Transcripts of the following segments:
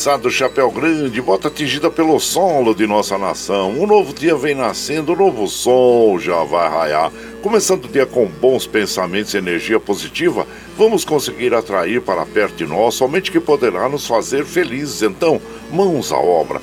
moçada chapéu grande, bota atingida pelo solo de nossa nação. Um novo dia vem nascendo, um novo sol já vai raiar. Começando o dia com bons pensamentos e energia positiva, vamos conseguir atrair para perto de nós somente que poderá nos fazer felizes. Então, mãos à obra.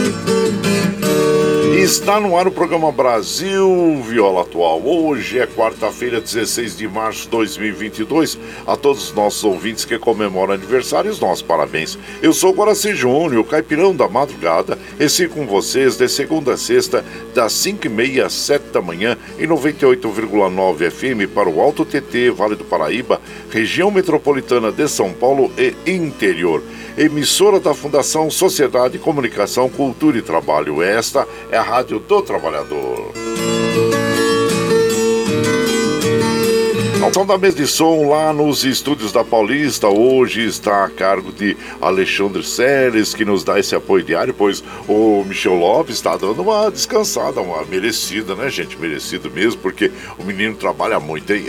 Está no ar o programa Brasil Viola Atual. Hoje é quarta-feira, 16 de março de 2022. A todos os nossos ouvintes que comemoram aniversários, nossos parabéns. Eu sou Guaraci Júnior, caipirão da madrugada, e sigo com vocês de segunda a sexta, das 5h30 às 7 da manhã, em 98,9 FM para o Alto TT, Vale do Paraíba, região metropolitana de São Paulo e interior emissora da Fundação Sociedade, Comunicação, Cultura e Trabalho. Esta é a Rádio do Trabalhador. Som da mesa de som lá nos estúdios da Paulista hoje está a cargo de Alexandre Seles, que nos dá esse apoio diário, pois o Michel Lopes está dando uma descansada, uma merecida, né, gente? Merecido mesmo, porque o menino trabalha muito, hein?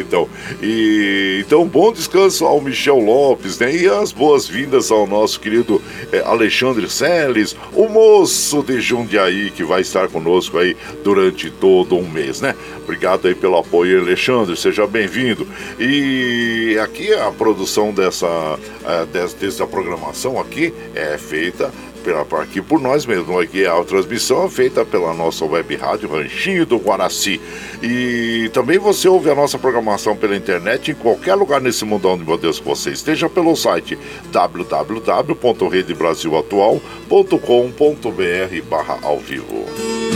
Então, e, então bom descanso ao Michel Lopes, né? E as boas-vindas ao nosso querido é, Alexandre Seles, o moço de Jundiaí, que vai estar conosco aí durante todo um mês, né? Obrigado aí pelo apoio, Alexandre. Seja bem bem-vindo. E aqui a produção dessa, uh, dessa programação aqui é feita pela, aqui por nós mesmos. Aqui a transmissão é feita pela nossa web rádio Ranchinho do Guaraci. E também você ouve a nossa programação pela internet em qualquer lugar nesse mundão de meu Deus que você esteja pelo site www.redebrasilatual.com.br barra ao vivo.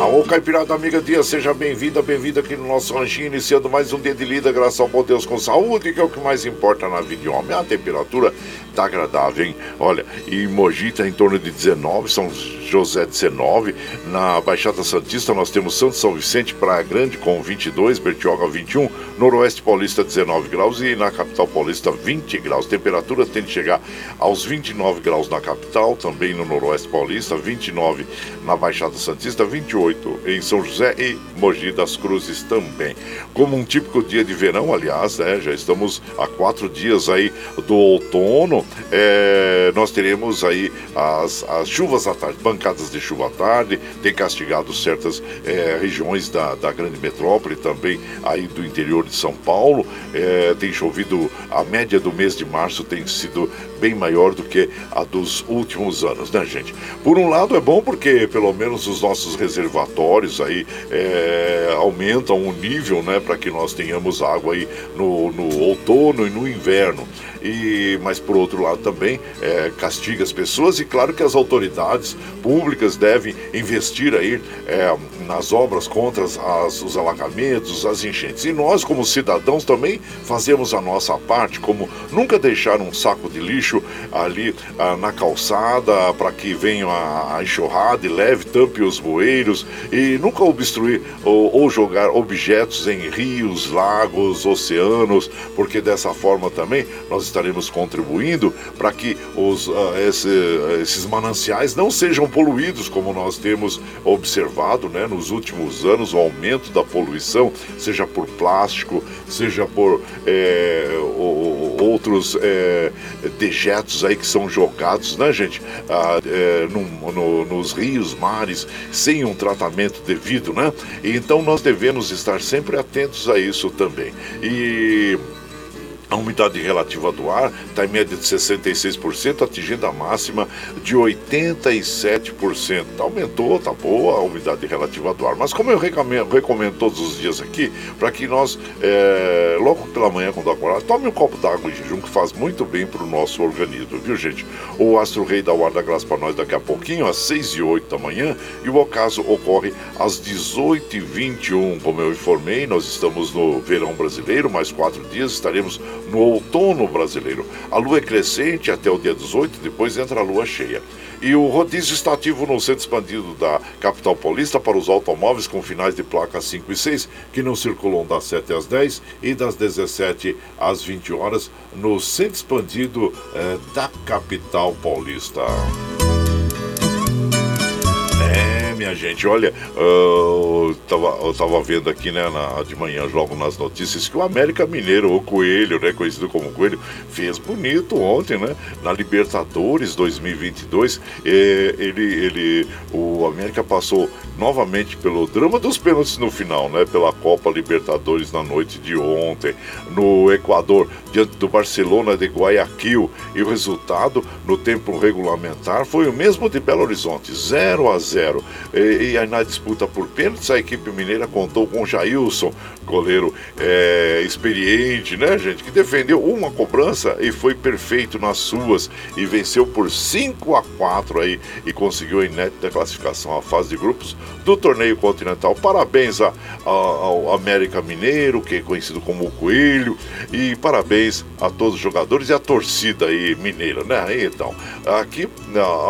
Ô Caipirada Amiga Dia, seja bem-vinda, bem-vinda aqui no nosso ranchinho, iniciando mais um dia de lida, graças ao bom Deus com saúde, que é o que mais importa na vida de homem. A temperatura tá agradável, hein? Olha, e Mogi tá em torno de 19, são José 19. Na Baixada Santista nós temos Santo São Vicente, Praia Grande com 22, Bertioga 21, Noroeste Paulista 19 graus e na capital paulista 20 graus. Temperatura tende a chegar aos 29 graus na capital, também no Noroeste Paulista, 29 na Baixada Santista, 28 em São José e Mogi das Cruzes também. Como um típico dia de verão, aliás, né, já estamos há quatro dias aí do outono, é, nós teremos aí as, as chuvas à tarde, bancadas de chuva à tarde, tem castigado certas é, regiões da, da grande metrópole, também aí do interior de São Paulo, é, tem chovido, a média do mês de março tem sido bem maior do que a dos últimos anos, né, gente? Por um lado é bom porque pelo menos os nossos reservatórios aí é, aumentam o nível, né, para que nós tenhamos água aí no, no outono e no inverno e mas por outro lado também é, castiga as pessoas e claro que as autoridades públicas devem investir aí é, nas obras contra as, os alagamentos, as enchentes. E nós, como cidadãos, também fazemos a nossa parte, como nunca deixar um saco de lixo ali ah, na calçada para que venha a, enxurrada e leve, tampe os bueiros e nunca obstruir ou, ou jogar objetos em rios, lagos, oceanos, porque dessa forma também nós estaremos contribuindo para que os, uh, esse, esses mananciais não sejam poluídos, como nós temos observado né, nos últimos anos, o aumento da poluição, seja por plástico, seja por é, outros é, dejetos aí que são jogados, né, gente, ah, é, no, no, nos rios, mares, sem um tratamento devido, né? Então nós devemos estar sempre atentos a isso também. E a umidade relativa do ar está em média de 66%, atingindo a máxima de 87%. Aumentou, tá boa a umidade relativa do ar. Mas como eu recomendo, recomendo todos os dias aqui, para que nós, é, logo pela manhã, quando acordar, tome um copo d'água em jejum, que faz muito bem para o nosso organismo, viu gente? O Astro Rei da graça para nós daqui a pouquinho, às 6 e 8 da manhã, e o ocaso ocorre às 18 e 21 Como eu informei, nós estamos no verão brasileiro, mais quatro dias, estaremos no outono brasileiro. A lua é crescente até o dia 18, depois entra a lua cheia. E o rodízio está ativo no centro expandido da capital paulista para os automóveis com finais de placa 5 e 6, que não circulam das 7 às 10 e das 17 às 20 horas no centro expandido eh, da capital paulista minha gente, olha, eu tava, eu tava vendo aqui, né, na, de manhã, logo nas notícias, que o América Mineiro, o Coelho, né, conhecido como Coelho, fez bonito ontem, né, na Libertadores 2022. É, ele, ele, o América passou novamente pelo drama dos pênaltis no final, né, pela Copa Libertadores na noite de ontem, no Equador, diante do Barcelona de Guayaquil. E o resultado no tempo regulamentar foi o mesmo de Belo Horizonte, 0 a 0. E, e aí na disputa por pênaltis, a equipe mineira contou com Jailson, goleiro é, experiente, né, gente, que defendeu uma cobrança e foi perfeito nas suas e venceu por 5 a 4 aí e conseguiu a inédita classificação à fase de grupos do torneio continental. Parabéns a, a, ao América Mineiro, que é conhecido como o Coelho, e parabéns a todos os jogadores e a torcida aí mineira, né? Então, aqui,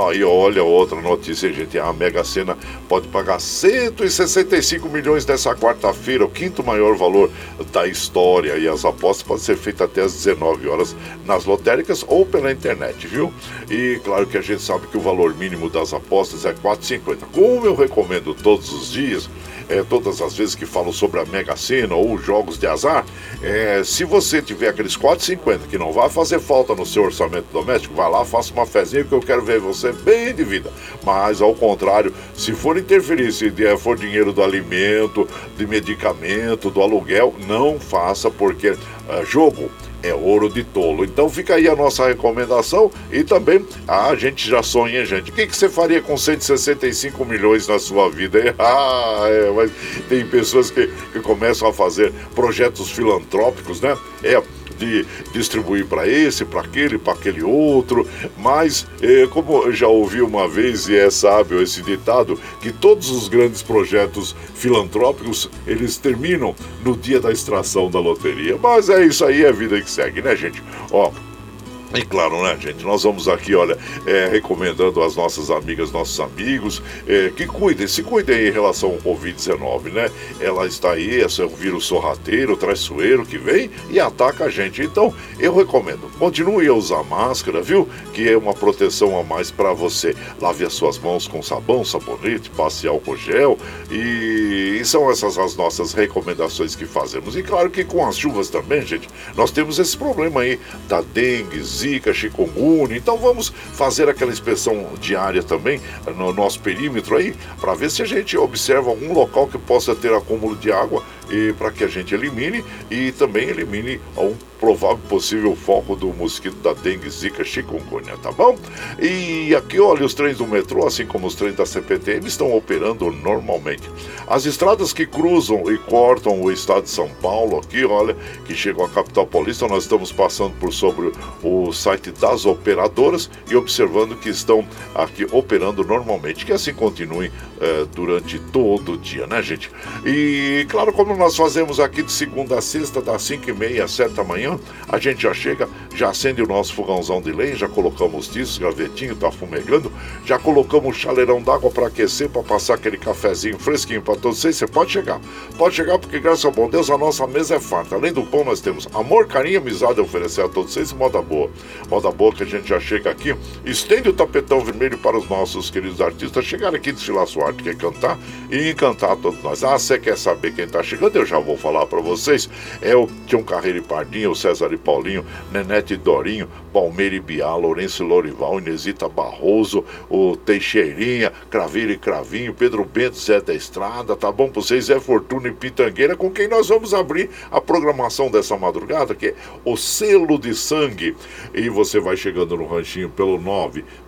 aí olha outra notícia, gente, a Mega Sena pode pagar 165 milhões dessa quarta-feira, o quinto maior valor da história. E as apostas podem ser feitas até às 19 horas nas lotéricas ou pela internet, viu? E claro que a gente sabe que o valor mínimo das apostas é 4,50. Como eu recomendo todos os dias, é, todas as vezes que falo sobre a Mega Sena ou jogos de azar, é, se você tiver aqueles 4,50 que não vai fazer falta no seu orçamento doméstico, vai lá, faça uma fezinha que eu quero ver você bem de vida. Mas ao contrário, se for interferir, se for dinheiro do alimento, de medicamento, do aluguel, não faça porque é, jogo é ouro de tolo. Então fica aí a nossa recomendação e também a gente já sonha, gente. O que, que você faria com 165 milhões na sua vida? Ah, é, mas tem pessoas que, que começam a fazer projetos filantrópicos, né? É, de distribuir para esse, para aquele, para aquele outro, mas eh, como eu já ouvi uma vez e é sábio esse ditado, que todos os grandes projetos filantrópicos eles terminam no dia da extração da loteria. Mas é isso aí, é a vida que segue, né, gente? Ó, E claro, né, gente? Nós vamos aqui, olha, é, recomendando às nossas amigas, nossos amigos, é, que cuidem, se cuidem em relação ao Covid-19, né? Ela está aí, esse é o vírus sorrateiro, traiçoeiro que vem e ataca a gente. Então, eu recomendo, continue a usar máscara, viu? Que é uma proteção a mais para você. Lave as suas mãos com sabão, sabonete, passe álcool gel e, e são essas as nossas recomendações que fazemos. E claro que com as chuvas também, gente, nós temos esse problema aí da dengue, zika, chikungunya. Então vamos fazer aquela inspeção diária também no nosso perímetro aí, para ver se a gente observa algum local que possa ter acúmulo de água e para que a gente elimine e também elimine um provável possível foco do mosquito da dengue, zika, chikungunya, tá bom? E aqui, olha, os trens do metrô, assim como os trens da CPTM, estão operando normalmente. As estradas que cruzam e cortam o estado de São Paulo, aqui, olha, que chegam à capital paulista, nós estamos passando por sobre o site das operadoras e observando que estão aqui operando normalmente, que assim continuem eh, durante todo o dia, né, gente? E claro, como nós fazemos aqui de segunda a sexta, das 5 e meia às 7 da manhã, manhã, a gente já chega, já acende o nosso fogãozão de lenha, já colocamos tiços, gavetinho, tá fumegando, já colocamos um chaleirão d'água para aquecer, para passar aquele cafezinho fresquinho para todos vocês. Você pode chegar, pode chegar porque, graças ao bom Deus, a nossa mesa é farta. Além do pão, nós temos amor, carinho amizade a oferecer a todos vocês moda boa. Moda boa que a gente já chega aqui, estende o tapetão vermelho para os nossos queridos artistas chegarem aqui, desfilar sua arte, quer cantar e encantar todos nós. Ah, você quer saber quem tá chegando? Eu já vou falar para vocês. É o Tião Carreiro e Pardinho, César e Paulinho, Nenete e Dorinho, Palmeira e Biá, Lourenço e Lorival, Inesita Barroso, o Teixeirinha, Craveiro e Cravinho, Pedro Bento, Zé da Estrada, tá bom pra vocês? Zé Fortuna e Pitangueira, com quem nós vamos abrir a programação dessa madrugada, que é o Selo de Sangue. E você vai chegando no ranchinho pelo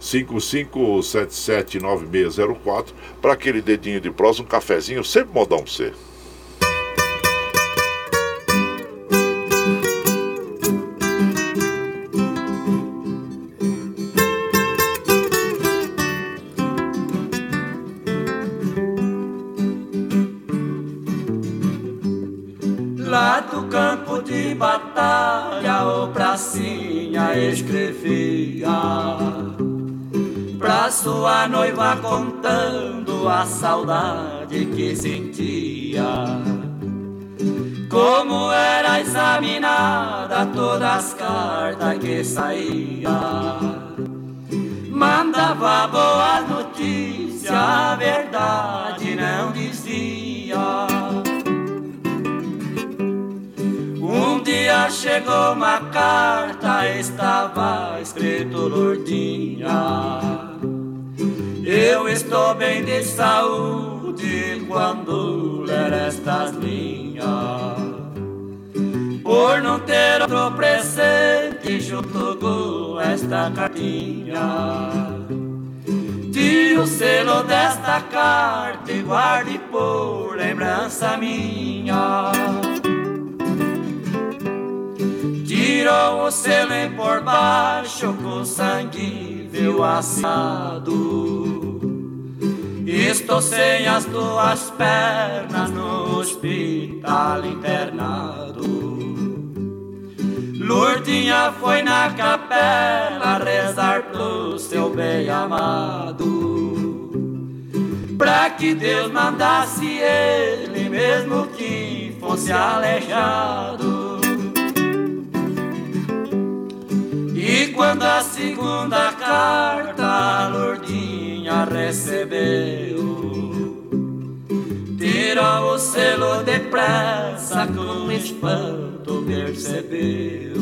955779604 para aquele dedinho de prós, um cafezinho, sempre modão pra você. Escrevia Pra sua noiva contando a saudade que sentia. Como era examinada todas as cartas que saía. Mandava boas notícias, a verdade não dizia Um dia chegou uma carta, estava escrito Lourdinha. Eu estou bem de saúde quando ler estas linhas. Por não ter outro presente junto com esta cartinha. Tire o selo desta carta e guarde por lembrança minha. Tirou o selo por baixo com sangue viu assado. Estou sem as duas pernas no hospital internado. Lourdinha foi na capela rezar pro seu bem amado. Pra que Deus mandasse ele, mesmo que fosse aleijado. E quando a segunda carta a Lourdinha recebeu, tirou o selo depressa, com espanto percebeu.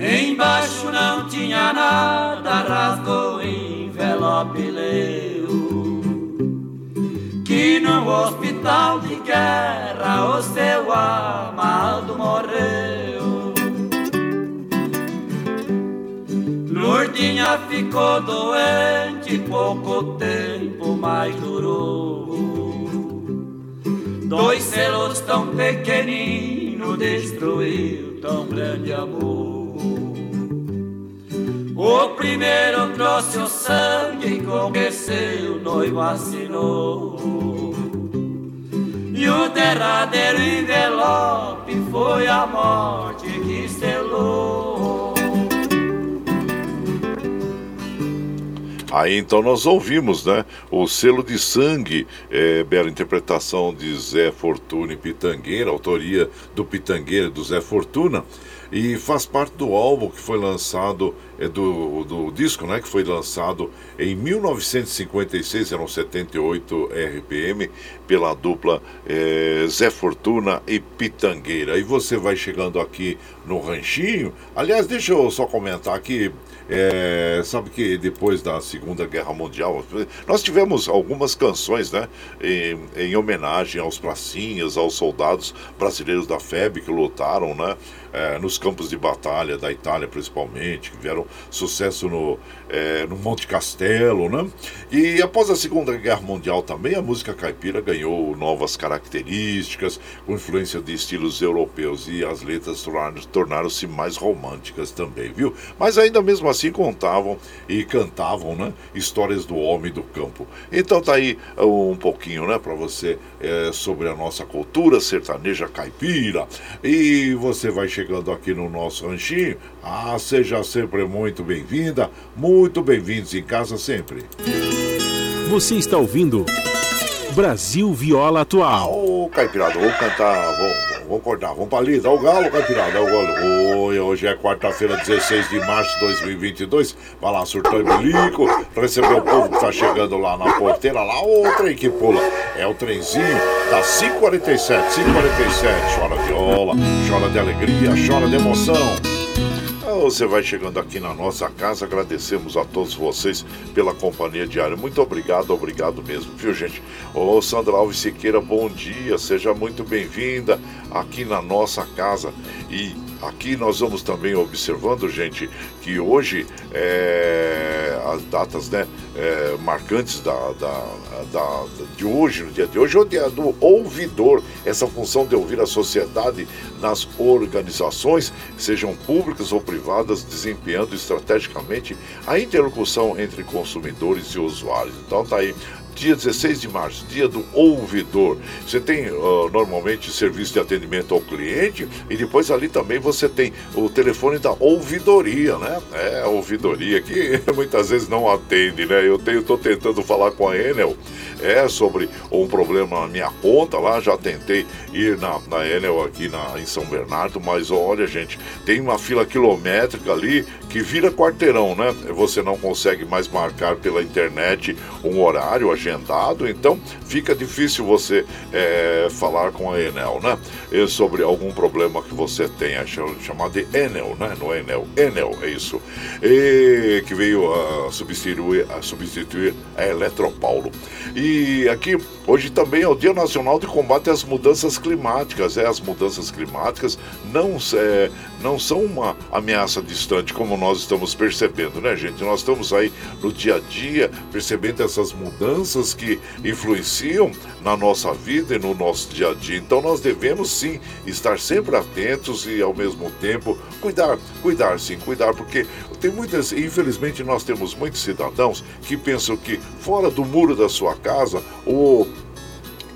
Embaixo não tinha nada, rasgou o envelope leu. Que no hospital de guerra o seu amado morreu. Lourdinha ficou doente, pouco tempo mais durou. Dois selos tão pequeninos destruiu tão grande amor. O primeiro trouxe o sangue seu noivo assinou. E o derradeiro envelope foi a morte que selou. Aí então nós ouvimos, né? O selo de sangue, é, bela interpretação de Zé Fortuna e Pitangueira, autoria do Pitangueira do Zé Fortuna e faz parte do álbum que foi lançado, é, do, do disco né, que foi lançado em 1956, eram 78 RPM, pela dupla é, Zé Fortuna e Pitangueira. E você vai chegando aqui no Ranchinho. Aliás, deixa eu só comentar aqui. É, sabe que depois da Segunda Guerra Mundial, nós tivemos algumas canções né, em, em homenagem aos pracinhas, aos soldados brasileiros da FEB que lutaram né, é, nos campos de batalha da Itália, principalmente, que vieram sucesso no, é, no Monte Castelo. Né? E após a Segunda Guerra Mundial também, a música caipira ganhou novas características, com influência de estilos europeus, e as letras tornaram-se mais românticas também, viu? Mas ainda mesmo assim contavam e cantavam, né? Histórias do homem do campo. Então tá aí um pouquinho, né, para você é, sobre a nossa cultura sertaneja caipira. E você vai chegando aqui no nosso ranchinho. Ah, seja sempre muito bem-vinda, muito bem-vindos em casa sempre. Você está ouvindo Brasil Viola Atual. Ô, oh, Caipirada, vamos cantar, vamos, vamos acordar, vamos pra lida. O galo, Caipirada, o galo. Oi, hoje é quarta-feira, 16 de março de 2022. Vai lá, surtou e bilico, receber o povo que tá chegando lá na porteira, lá, o trem que pula. É o trenzinho da 547, 547. Chora viola, chora de alegria, chora de emoção. Você vai chegando aqui na nossa casa, agradecemos a todos vocês pela companhia diária. Muito obrigado, obrigado mesmo, viu gente? Ô Sandra Alves Siqueira, bom dia, seja muito bem-vinda aqui na nossa casa. E aqui nós vamos também observando, gente, que hoje é, as datas né, é, marcantes da, da, da, de hoje, no dia de hoje, é o dia do ouvidor, essa função de ouvir a sociedade nas organizações, sejam públicas ou privadas, desempenhando estrategicamente a interlocução entre consumidores e usuários. Então tá aí dia 16 de março, dia do ouvidor. Você tem uh, normalmente serviço de atendimento ao cliente e depois ali também você tem o telefone da ouvidoria, né? É, a ouvidoria que muitas vezes não atende, né? Eu tenho, tentando falar com a Enel é sobre um problema na minha conta lá, já tentei ir na, na Enel aqui na, em São Bernardo, mas olha, gente, tem uma fila quilométrica ali que vira quarteirão, né? Você não consegue mais marcar pela internet um horário agendado, então fica difícil você é, falar com a Enel, né? E sobre algum problema que você tenha, chamado de Enel, né? No Enel, Enel, é isso. E que veio a substituir, a substituir a Eletropaulo. E aqui, hoje também é o Dia Nacional de Combate às Mudanças Climáticas. É, as mudanças climáticas não, é, não são uma ameaça distante, como nós estamos percebendo, né, gente? Nós estamos aí no dia a dia percebendo essas mudanças que influenciam na nossa vida e no nosso dia a dia. Então nós devemos sim estar sempre atentos e ao mesmo tempo cuidar, cuidar sim, cuidar, porque tem muitas, infelizmente nós temos muitos cidadãos que pensam que fora do muro da sua casa ou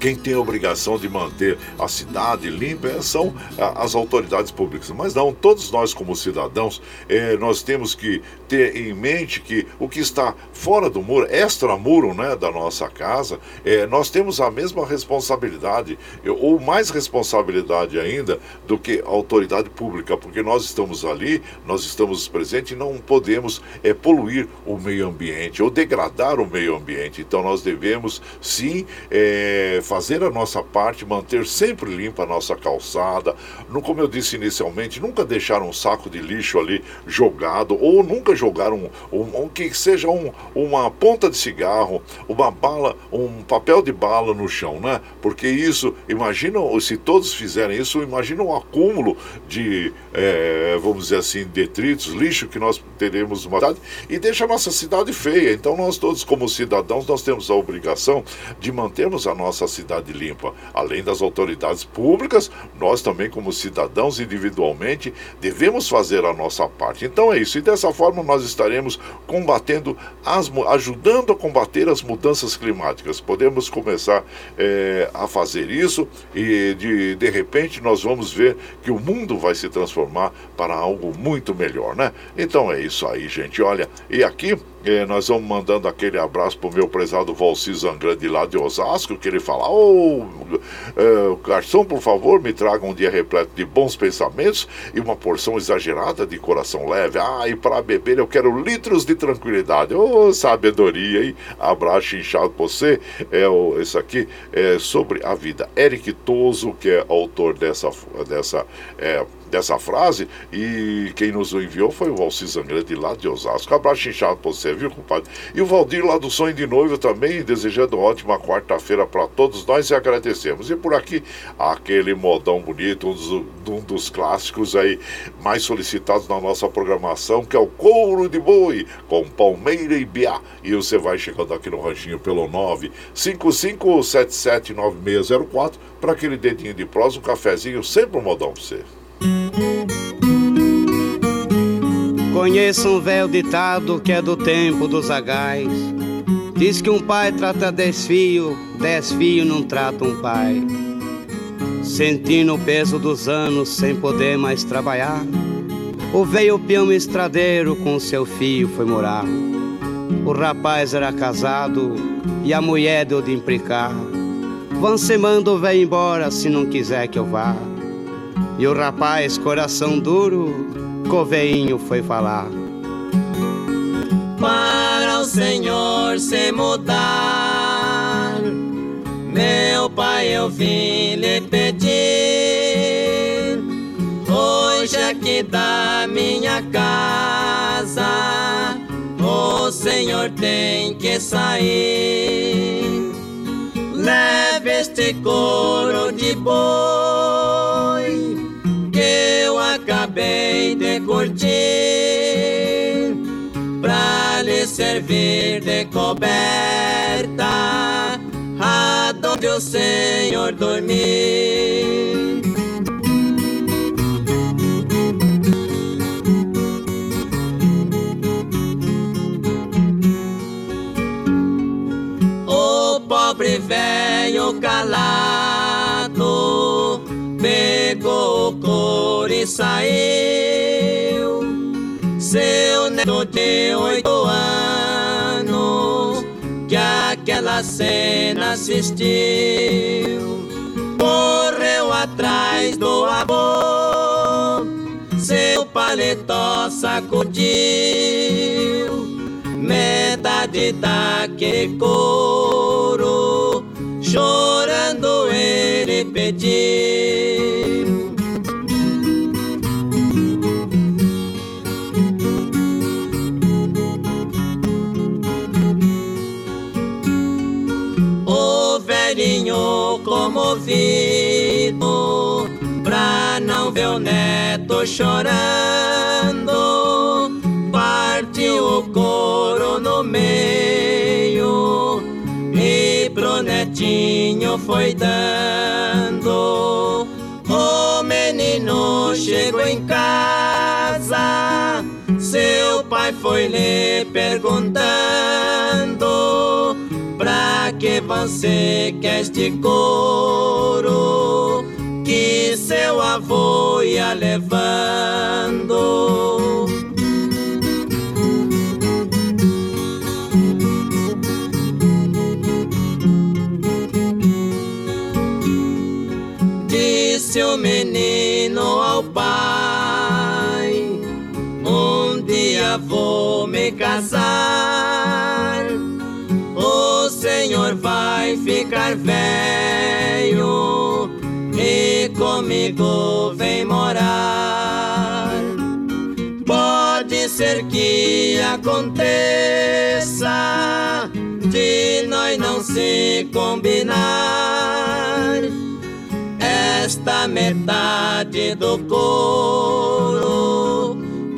quem tem a obrigação de manter a cidade limpa é, são as autoridades públicas. Mas não, todos nós como cidadãos, é, nós temos que ter em mente que o que está fora do muro, extra-muro né, da nossa casa, nós temos a mesma responsabilidade, ou mais responsabilidade ainda, do que a autoridade pública, porque nós estamos ali, nós estamos presentes e não podemos poluir o meio ambiente ou degradar o meio ambiente. Então nós devemos sim fazer a nossa parte, manter sempre limpa a nossa calçada. No, como eu disse inicialmente, nunca deixar um saco de lixo ali jogado, ou nunca jogar um, um, um que seja um, uma ponta de cigarro, uma bala, um papel de bala no chão, né? Porque isso, imagina, se todos fizerem isso, imagina um acúmulo de, é, vamos dizer assim, detritos, lixo que nós teremos uma cidade e deixa a nossa cidade feia. Então nós todos, como cidadãos, nós temos a obrigação de mantermos a nossa cidade cidade limpa. Além das autoridades públicas, nós também, como cidadãos individualmente, devemos fazer a nossa parte. Então é isso. E dessa forma nós estaremos combatendo, as, ajudando a combater as mudanças climáticas. Podemos começar é, a fazer isso e de, de repente nós vamos ver que o mundo vai se transformar para algo muito melhor, né? Então é isso aí, gente. Olha, e aqui É, nós vamos mandando aquele abraço pro meu prezado Valci Zangrande lá de Osasco, que ele fala: Ô, oh, garçom, por favor, me traga um dia repleto de bons pensamentos e uma porção exagerada de coração leve. Ah, e para beber eu quero litros de tranquilidade. Ô, oh, sabedoria, hein? Abraço inchado pra você. É, o, esse aqui é sobre a vida. Eric Toso, que é autor dessa, dessa é, dessa frase. E quem nos enviou foi o Valci Zangrande lá de Osasco. Abraço inchado pra você, viu, compadre? E o Valdir lá do Sonho de Noivo também, desejando ótima quarta-feira para todos nós e agradecemos. E por aqui, aquele modão bonito, um dos, um dos clássicos aí mais solicitados na nossa programação, que é o Couro de Boi, com Palmeira e Biá. E você vai chegando aqui no ranchinho pelo 955779604 para aquele dedinho de prosa, um cafezinho, sempre um modão pra você. Conheço um velho ditado que é do tempo dos zagais. Diz que um pai trata dez filhos não tratam um pai. Sentindo o peso dos anos sem poder mais trabalhar, o velho peão estradeiro com seu filho foi morar. O rapaz era casado e a mulher deu de implicar. Vão se manda o velho embora se não quiser que eu vá. E o rapaz, coração duro, coveinho foi falar. Para o Senhor se mudar, meu pai, eu vim lhe pedir. Hoje aqui da minha casa, o Senhor tem que sair. Leve este couro de boi acabei de curtir pra lhe servir de coberta aonde o Senhor dormir. O pobre velho calado couro e saiu. Seu neto de oito anos que aquela cena assistiu. Correu atrás do avô, seu paletó sacudiu. Metade daquele couro chorando ele pediu. O neto chorando, partiu o couro no meio pro netinho foi dando. O menino chegou em casa, seu pai foi lhe perguntando: Pra que você quer este couro seu avô ia levando? disse o menino ao pai: Um dia vou me casar. O Senhor vai ficar velho comigo vem morar. Pode ser que aconteça de nós não se combinar esta metade do couro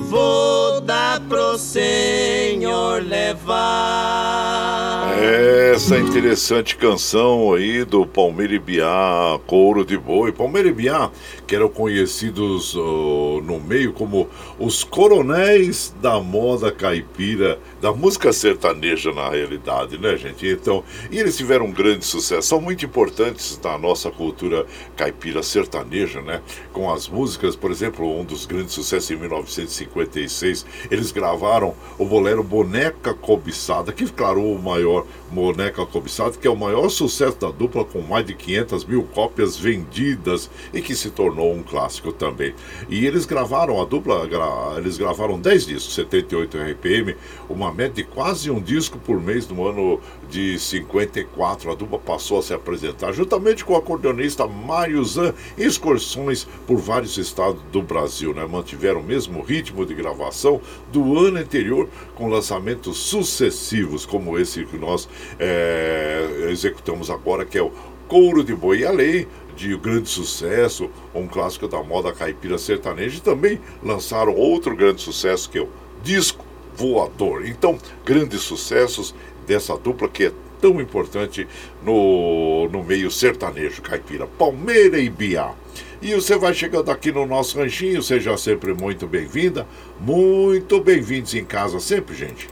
vou dar pro Senhor levar. Essa interessante canção aí do Palmeira Biá, Couro de Boi. Palmeira Biá, que eram conhecidos no meio como os coronéis da moda caipira, da música sertaneja na realidade, né, gente? Então, e eles tiveram um grande sucesso, são muito importantes na nossa cultura caipira sertaneja, né? Com as músicas, por exemplo, um dos grandes sucessos em 1956, eles gravaram o bolero Boneca Cobiçada, que claro, o maior Boneca Cobiçada, que é o maior sucesso da dupla com mais de 500 mil cópias vendidas e que se tornou um clássico também. E eles gravaram a dupla, gra, eles gravaram 10 discos, 78 RPM, uma média de quase um disco por mês no ano de 54. A dupla passou a se apresentar juntamente com o acordeonista Mário Zan em excursões por vários estados do Brasil. Né? Mantiveram o mesmo ritmo de gravação do ano anterior, com lançamentos sucessivos, como esse que nós é, executamos agora, que é o Couro de Boi e a Lei, de grande sucesso, um clássico da moda caipira sertaneja, e também lançaram outro grande sucesso, que é o Disco Voador. Então, grandes sucessos dessa dupla que é tão importante no, no meio sertanejo caipira, Palmeira e Biá. E você vai chegando aqui no nosso ranchinho, seja sempre muito bem-vinda, muito bem-vindos em casa sempre, gente.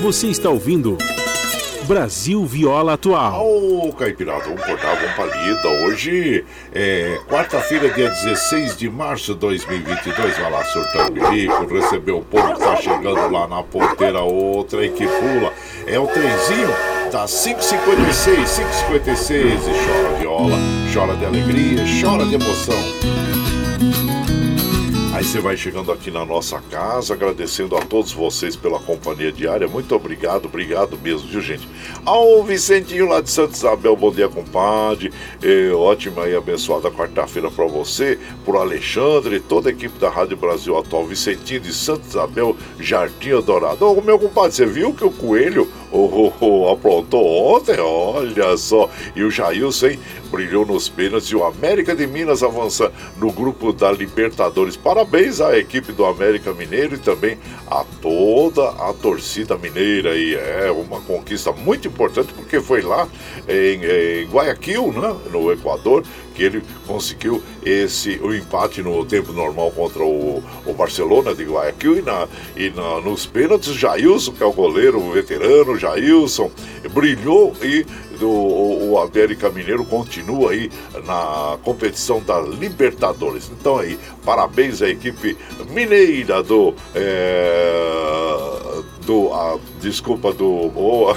Você está ouvindo Brasil Viola Atual. Ô, oh, Caipirada, vamos cortar, vamos palida. Hoje é quarta-feira, dia 16 de março de 2022. Vai lá, surtando bilico, recebeu o povo que tá chegando lá na ponteira, outra e que pula. É o trenzinho das 5h56, 5h56. E chora viola, chora de alegria, chora de emoção. Aí você vai chegando aqui na nossa casa, agradecendo a todos vocês pela companhia diária. Muito obrigado, obrigado mesmo, viu, gente? Ao Vicentinho lá de Santa Isabel, bom dia, compadre. É, ótima e abençoada quarta-feira para você, por Alexandre, toda a equipe da Rádio Brasil Atual, Vicentinho de Santa Isabel, Jardim Dourado. Ô, meu compadre, você viu que o coelho oh, oh, oh, aprontou ontem? Olha só. E o Jailson, hein? Brilhou nos pênaltis e o América de Minas avança no grupo da Libertadores. Parabéns à equipe do América Mineiro e também a toda a torcida mineira. E é uma conquista muito importante porque foi lá em, em Guayaquil, né, no Equador, que ele conseguiu esse o empate no tempo normal contra o, o Barcelona de Guayaquil e, na, e na, nos pênaltis, Jailson, que é o goleiro o veterano, Jailson, brilhou e do, o, o América Mineiro continua aí na competição da Libertadores. Então aí, parabéns à equipe mineira do. É, do. A, desculpa, do. Oh,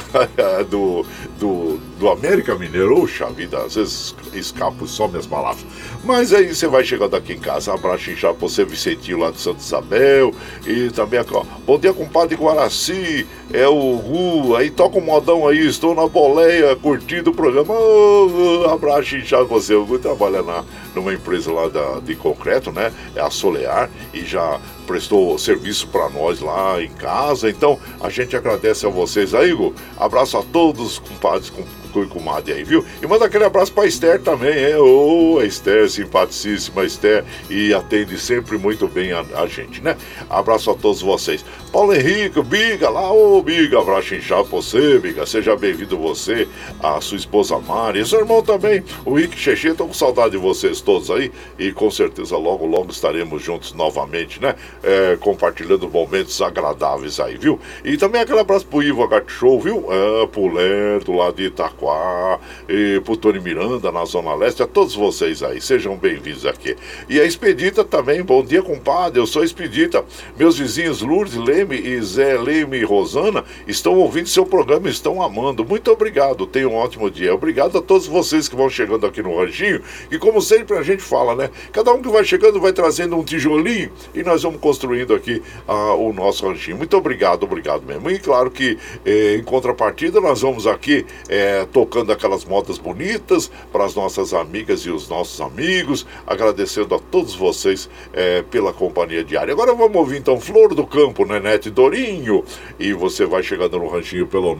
do, do, do América Mineiro. Oxa vida, às vezes escapo só minhas palavras. Mas aí você vai chegando aqui em casa, abraço pra você, Vicentinho lá de Santa Isabel. E também aqui, ó. Bom dia, compadre Guaraci. É o Gu. Aí toca um modão aí, estou na boleia, curtindo o programa. Oh, abraço inchado pra você. O Gu trabalha na, numa empresa lá da, de concreto, né? É a Solear. E já prestou serviço para nós lá em casa. Então, a gente agradece a vocês aí, Gu. Abraço a todos, compadres, com e comadre aí, viu? E manda aquele abraço pra Esther também, é? Ô, oh, Esther, simpaticíssima Esther, e atende sempre muito bem a, a, gente, né? Abraço a todos vocês. Paulo Henrique, Biga, lá, ô oh, Biga, abraço inchado pra você, Biga, seja bem-vindo você, a sua esposa Mari, e seu irmão também, o Rick Cheche, tô com saudade de vocês todos aí, e com certeza logo, logo estaremos juntos novamente, né? É, compartilhando momentos agradáveis aí, viu? E também aquele abraço pro Ivo H Show, viu? É, pro Lerdo lá de Itaco Itaquá, e pro Tony Miranda na Zona Leste, a todos vocês aí, sejam bem-vindos aqui. E a Expedita também, bom dia, compadre, eu sou Expedita. Meus vizinhos Lourdes Leme e Zé Leme e Rosana estão ouvindo seu programa estão amando. Muito obrigado, tenham um ótimo dia. Obrigado a todos vocês que vão chegando aqui no Ranchinho. E como sempre a gente fala, né? Cada um que vai chegando vai trazendo um tijolinho e nós vamos construindo aqui uh, o nosso ranchinho. Muito obrigado, obrigado mesmo. E claro que eh, em contrapartida nós vamos aqui eh, tocando aquelas modas bonitas para as nossas amigas e os nossos amigos, agradecendo a todos vocês é, pela companhia diária. Agora vamos ouvir então Flor do Campo, Nenete Dorinho, e você vai chegando no ranchinho pelo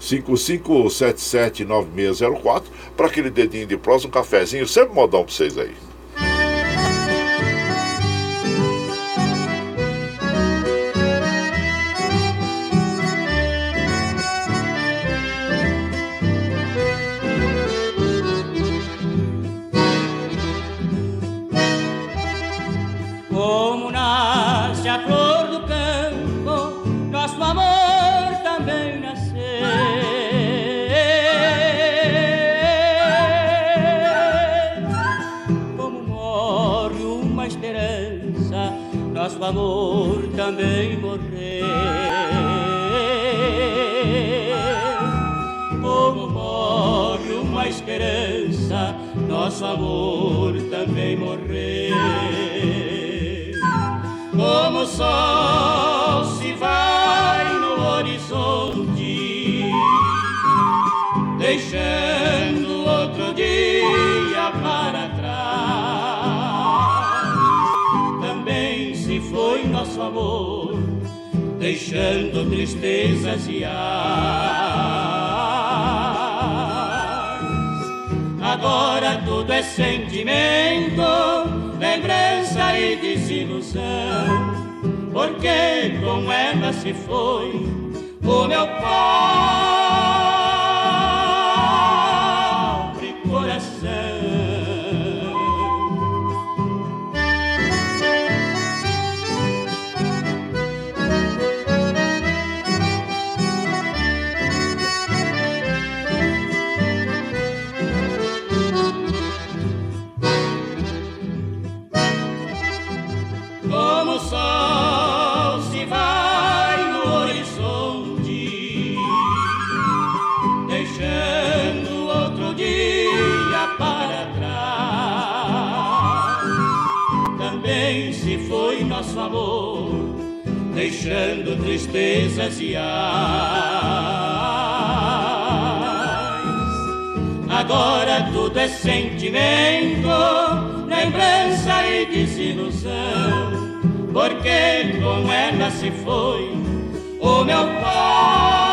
955779604 para aquele dedinho de próximo, um cafezinho, sempre modão para vocês aí. Amor também morreu. Como o sol se vai no horizonte, deixando outro dia para nosso amor, deixando tristezas e ar. Agora tudo é sentimento, lembrança e desilusão, porque com ela se foi o meu pai. Deixando tristezas e ais. Agora tudo é sentimento, lembrança e desilusão, porque com ela se foi o meu pai.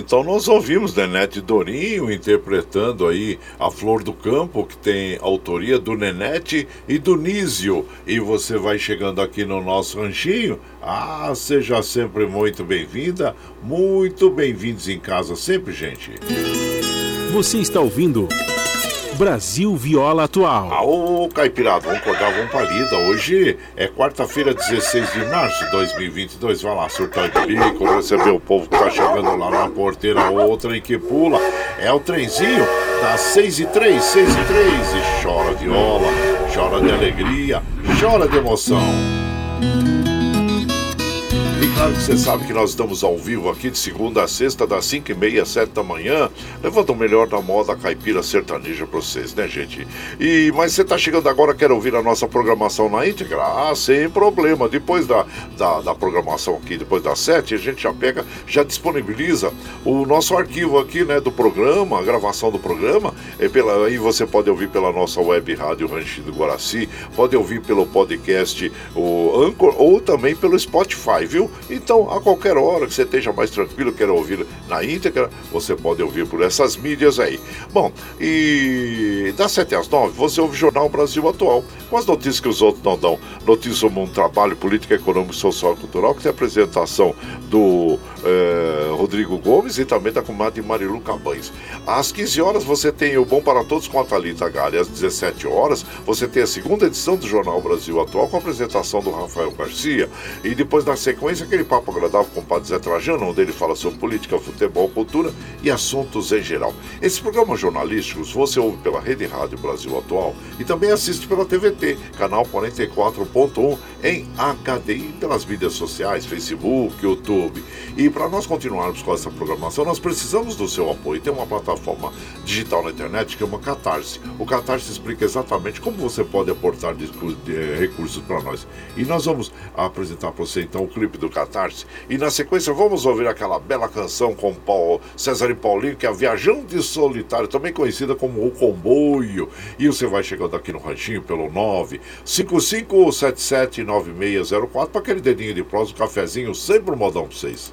Então nós ouvimos Nenete Dorinho interpretando aí a Flor do Campo, que tem autoria do Nenete e do Nísio. E você vai chegando aqui no nosso ranchinho. Ah, seja sempre muito bem-vinda, muito bem-vindos em casa sempre, gente. Você está ouvindo Brasil Viola Atual. Aô, Caipirada, vamos cortar, vamos palida. Hoje é quarta-feira, 16 de março de 2022. Vai lá, surtar de bico, receber o povo que tá chegando lá na porteira, outra e que pula. É o trenzinho das 6 e 3, 6 e 3. E chora viola, chora de alegria, chora de emoção você sabe que nós estamos ao vivo aqui de segunda a sexta, das 5 e meia, 7 da manhã, levando o melhor da moda caipira sertaneja para vocês, né, gente? E, mas você está chegando agora, quer ouvir a nossa programação na íntegra? Ah, sem problema. Depois da, da, da programação aqui, depois das 7, a gente já pega, já disponibiliza o nosso arquivo aqui, né, do programa, a gravação do programa. É pela, aí você pode ouvir pela nossa web rádio Rancho do Guaraci, pode ouvir pelo podcast, o Anchor, ou também pelo Spotify, viu? Então, a qualquer hora que você esteja mais tranquilo, queira ouvir na íntegra, você pode ouvir por essas mídias aí. Bom, e das 7 às 9 você ouve o Jornal Brasil Atual, com as notícias que os outros não dão. Notícias sobre um trabalho político, econômico, social e cultural, que tem a apresentação do eh, Rodrigo Gomes e também da comadre Marilu Cabanes. Às 15 horas você tem o Bom para Todos com a Thalita Galha. Às 17 horas você tem a segunda edição do Jornal Brasil Atual com a apresentação do Rafael Garcia. E depois, na sequência, aquele papo agradável com o Padre Zé Trajano, onde ele fala sobre política, futebol, cultura e assuntos em geral. Esses programas jornalísticos você ouve pela Rede Rádio Brasil Atual e também assiste pela TVT, canal 44.1 em HD e pelas mídias sociais, Facebook, YouTube. E para nós continuarmos com essa programação, nós precisamos do seu apoio. Tem uma plataforma digital na internet que é uma Catarse. O Catarse explica exatamente como você pode aportar recursos para nós. E nós vamos apresentar para você então o clipe do Catarse. E na sequência vamos ouvir aquela bela canção com Paulo, César e Paulinho, que é Viajante Solitário, também conhecida como O Comboio. E você vai chegando aqui no ranchinho pelo 955779604 para aquele dedinho de prosa, um cafezinho, sempre um modão para vocês.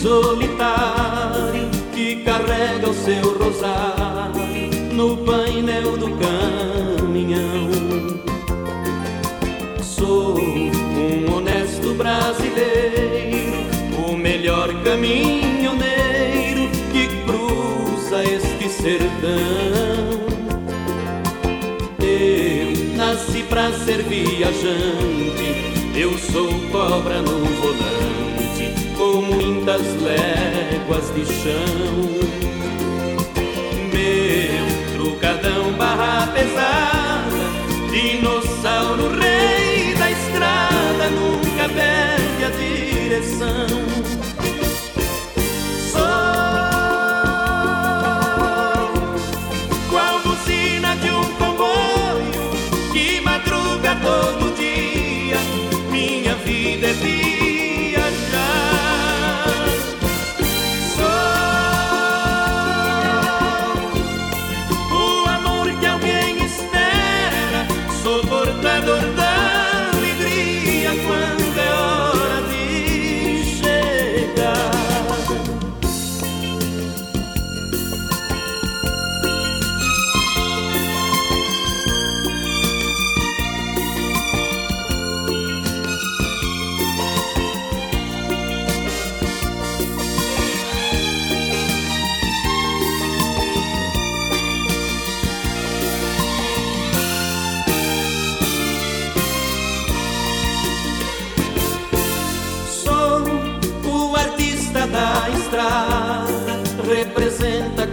Solitário que carrega o seu rosário no painel do caminhão. Sou um honesto brasileiro, o melhor caminhoneiro que cruza este sertão. Eu nasci pra ser viajante, eu sou cobra no volante muitas léguas de chão. Meu trucadão barra pesada, dinossauro rei da estrada, nunca perde a direção.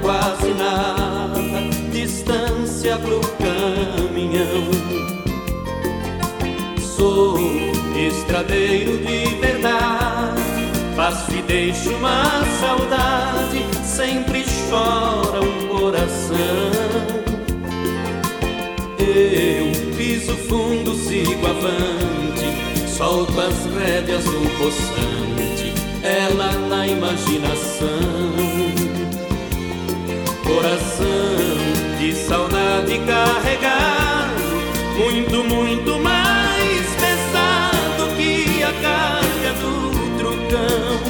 Quase nada, distância pro caminhão. Sou estradeiro de verdade, faço e deixo uma saudade, sempre chora um coração. Eu piso fundo, sigo avante, solto as rédeas do poçante, ela na imaginação coração de saudade carregado, muito, muito mais pesado que a carga do trucão.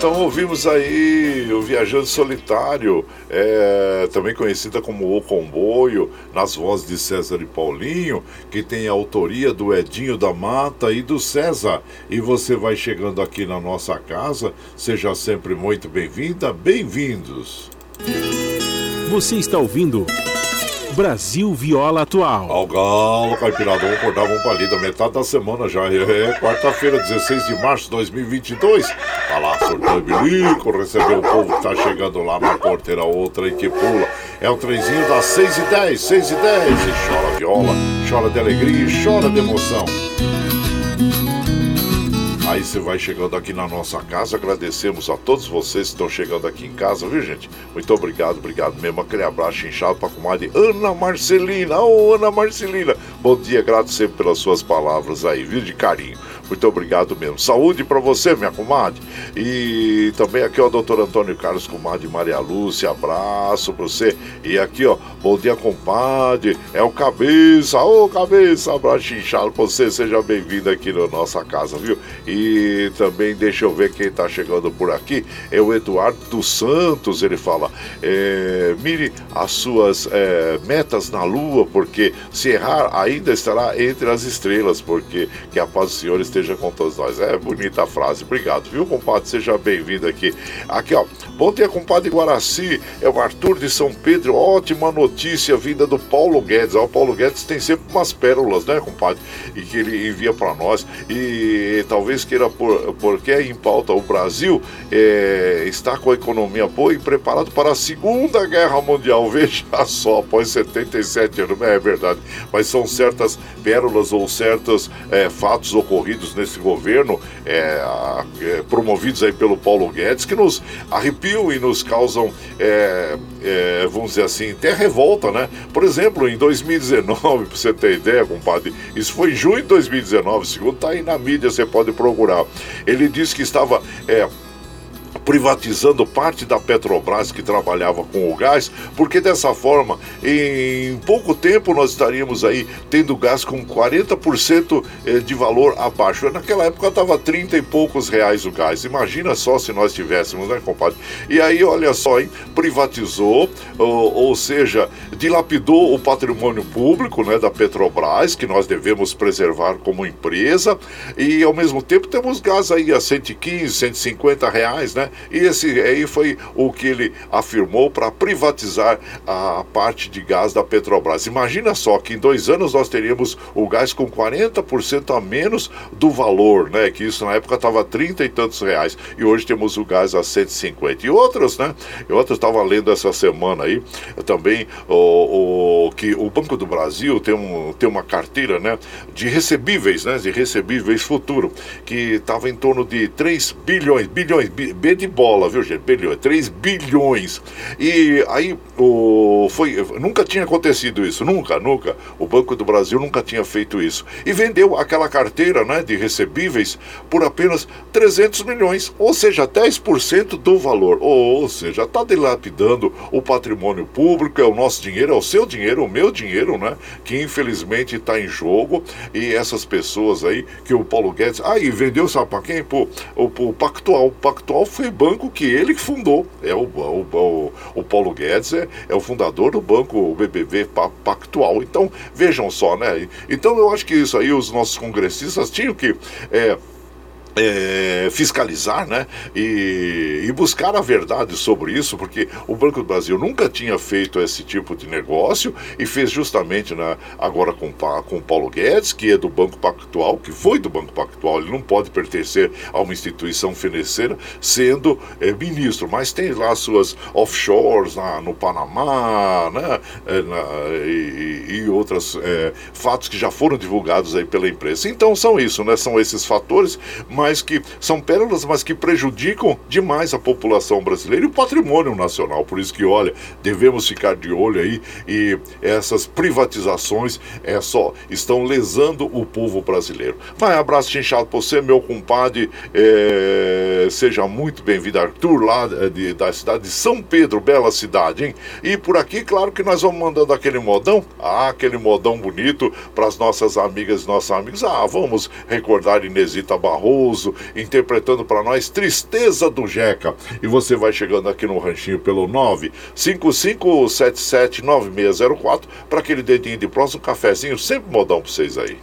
Então ouvimos aí o Viajante Solitário, é, também conhecida como O Comboio, nas vozes de César e Paulinho, que tem a autoria do Edinho da Mata e do César. E você vai chegando aqui na nossa casa, seja sempre muito bem-vinda, bem-vindos. Você está ouvindo Brasil Viola Atual. Ao galo, Caipirada, vamos acordar, vamos pra lida, metade da semana já. É quarta-feira, 16 de março de 2022. Tá lá, sorteio bilico, recebeu o povo que tá chegando lá na porteira, outra e que pula. É o trenzinho das 6 e 10, 6 e 10. E chora viola, chora de alegria e chora de emoção. Aí você vai chegando aqui na nossa casa. Agradecemos a todos vocês que estão chegando aqui em casa, viu, gente? Muito obrigado, obrigado mesmo. Aquele abraço inchado para a comadre Ana Marcelina. Ô, oh, Ana Marcelina. Bom dia, grato sempre pelas suas palavras aí, viu, de carinho. Muito obrigado mesmo. Saúde para você, minha comadre. E também aqui, ó, doutor Antônio Carlos, comadre Maria Lúcia, abraço para você. E aqui, ó, bom dia, compadre. É o Cabeça, ô Cabeça, abraço inchado pra você. Seja bem-vindo aqui na nossa casa, viu? E também, deixa eu ver quem tá chegando por aqui. É o Eduardo dos Santos, ele fala. É, mire as suas é, metas na lua, porque se errar, ainda estará entre as estrelas, porque que a paz do Senhor esteja com todos nós. É bonita a frase. Obrigado, viu, compadre? Seja bem-vindo aqui. Aqui, ó. Bom dia, compadre Guaraci. É o Arthur de São Pedro. Ótima notícia vinda do Paulo Guedes. Ó, o Paulo Guedes tem sempre umas pérolas, né, compadre? E que ele envia para nós. E talvez queira, por, porque em pauta o Brasil é, está com a economia boa e preparado para a Segunda Guerra Mundial. Veja só, após 77 anos. É verdade. Mas são certas pérolas ou certos é, fatos ocorridos nesse governo, é, é, promovidos aí pelo Paulo Guedes, que nos arrepiam e nos causam, é, é, vamos dizer assim, até revolta, né? Por exemplo, em 2019, para você ter ideia, compadre, isso foi em junho de 2019, segundo está aí na mídia, você pode procurar. Ele disse que estava é, privatizando parte da Petrobras que trabalhava com o gás, porque dessa forma, em pouco tempo nós estaríamos aí tendo gás com 40% eh, de valor abaixo. Naquela época estava 30 e poucos reais o gás. Imagina só se nós tivéssemos, né, compadre? E aí, olha só, hein? privatizou, ou, ou seja, dilapidou o patrimônio público né, da Petrobras, que nós devemos preservar como empresa, e ao mesmo tempo temos gás aí a 115, 150 reais, né? E esse aí foi o que ele afirmou para privatizar a parte de gás da Petrobras. Imagina só que em dois anos nós teríamos o gás com 40% a menos do valor, né? Que isso na época estava 30 e tantos reais. E hoje temos o gás a 150. E outros, né? E outros estava lendo essa semana aí também o, o, que o Banco do Brasil tem, um, tem uma carteira, né? De recebíveis, né? De recebíveis futuro, que estava em torno de 3 bilhões, bilhões, De bola, viu, gente? Bilhões, 3 bilhões. E aí o, foi, nunca tinha acontecido isso, nunca, nunca. O Banco do Brasil nunca tinha feito isso. E vendeu aquela carteira né, de recebíveis por apenas 300 milhões, ou seja, 10% do valor. Ou, ou seja, está dilapidando o patrimônio público, é o nosso dinheiro, é o seu dinheiro, o meu dinheiro, né? Que infelizmente está em jogo. E essas pessoas aí, que o Paulo Guedes. Ah, e vendeu, sabe para quem? Pô, o, o Pactual. O Pactual foi banco que ele fundou. É o, o, o, o Paulo Guedes é, é o fundador do banco BBV Pactual. Então, vejam só, né? Então, eu acho que isso aí os nossos congressistas tinham que. É, é, fiscalizar né, e, e, buscar a verdade sobre isso, porque o Banco do Brasil nunca tinha feito esse tipo de negócio e fez justamente né, agora com, com o Paulo Guedes, que é do Banco Pactual, que foi do Banco Pactual, ele não pode pertencer a uma instituição financeira sendo é, ministro, mas tem lá suas offshores na, no Panamá né, é, na, e, e outros é, fatos que já foram divulgados aí pela imprensa. Então são isso, né, são esses fatores, mas que são pérolas, mas que prejudicam demais a população brasileira e o patrimônio nacional. Por isso que, olha, devemos ficar de olho aí e essas privatizações é só estão lesando o povo brasileiro. Mas abraço inchado para você, meu compadre. É, seja muito bem-vindo, Arthur, lá é, de, da cidade de São Pedro, bela cidade, hein? E por aqui, claro que nós vamos mandando aquele modão, ah, aquele modão bonito para as nossas amigas e nossos amigos. Ah, vamos recordar Inesita Barroso interpretando para nós Tristeza do Jeca. E você vai chegando aqui no ranchinho pelo 955779604 para aquele dedinho de próximo, cafezinho, sempre modão para vocês aí.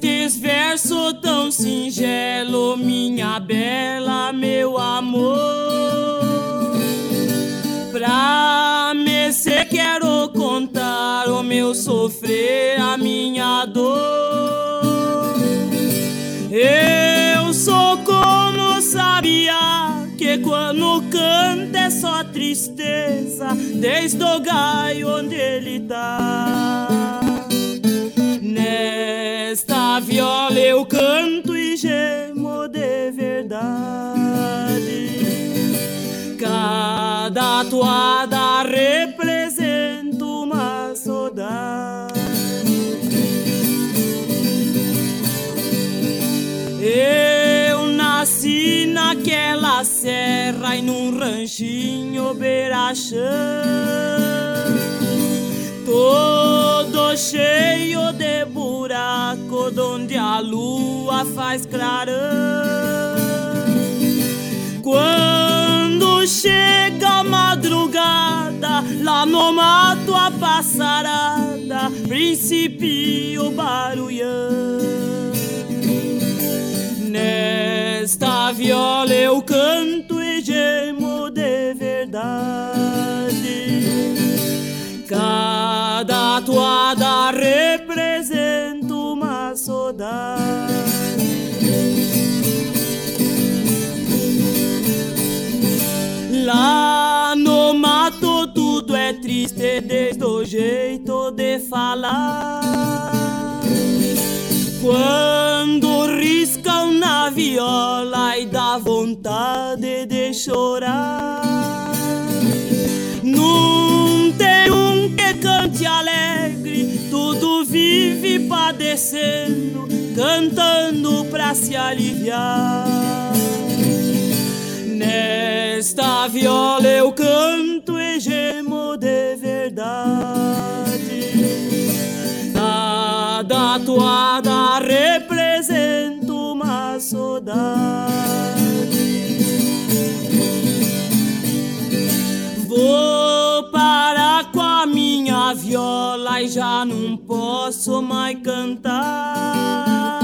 Nestes versos tão singelo, minha bela, meu amor. Pra me se quero contar o meu sofrer, a minha dor. Eu sou como sabia que quando canta é só tristeza, desde o gaio onde ele tá. Viola eu canto e gemo de verdade. Cada toada representa uma saudade. Eu nasci naquela serra e num ranchinho beira-chão cheio de buraco, onde a lua faz clarão. Quando chega a madrugada, lá no mato a passarada, principio barulhão. Nesta viola eu canto e gemo de verdade. Cada toada representa uma saudade. Lá no mato tudo é triste desde o jeito de falar. Quando riscam na viola e dá vontade de chorar. Não tem um que cante alegre, tudo vive padecendo, cantando pra se aliviar. Nesta viola eu canto e gemo de verdade. Cada toada representa uma saudade. Vou parar com a minha viola e já não posso mais cantar.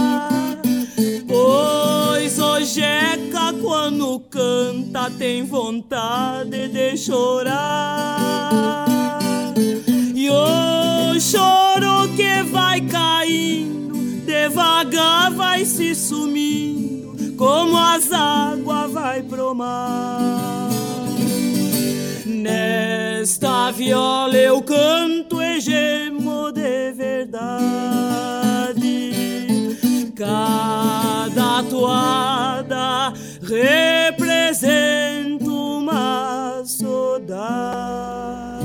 Pois o Jeca quando canta tem vontade de chorar. E o choro que vai caindo, devagar vai se sumindo, como as águas vai pro mar. Nesta viola eu canto e gemo de verdade. Cada toada representa uma saudade.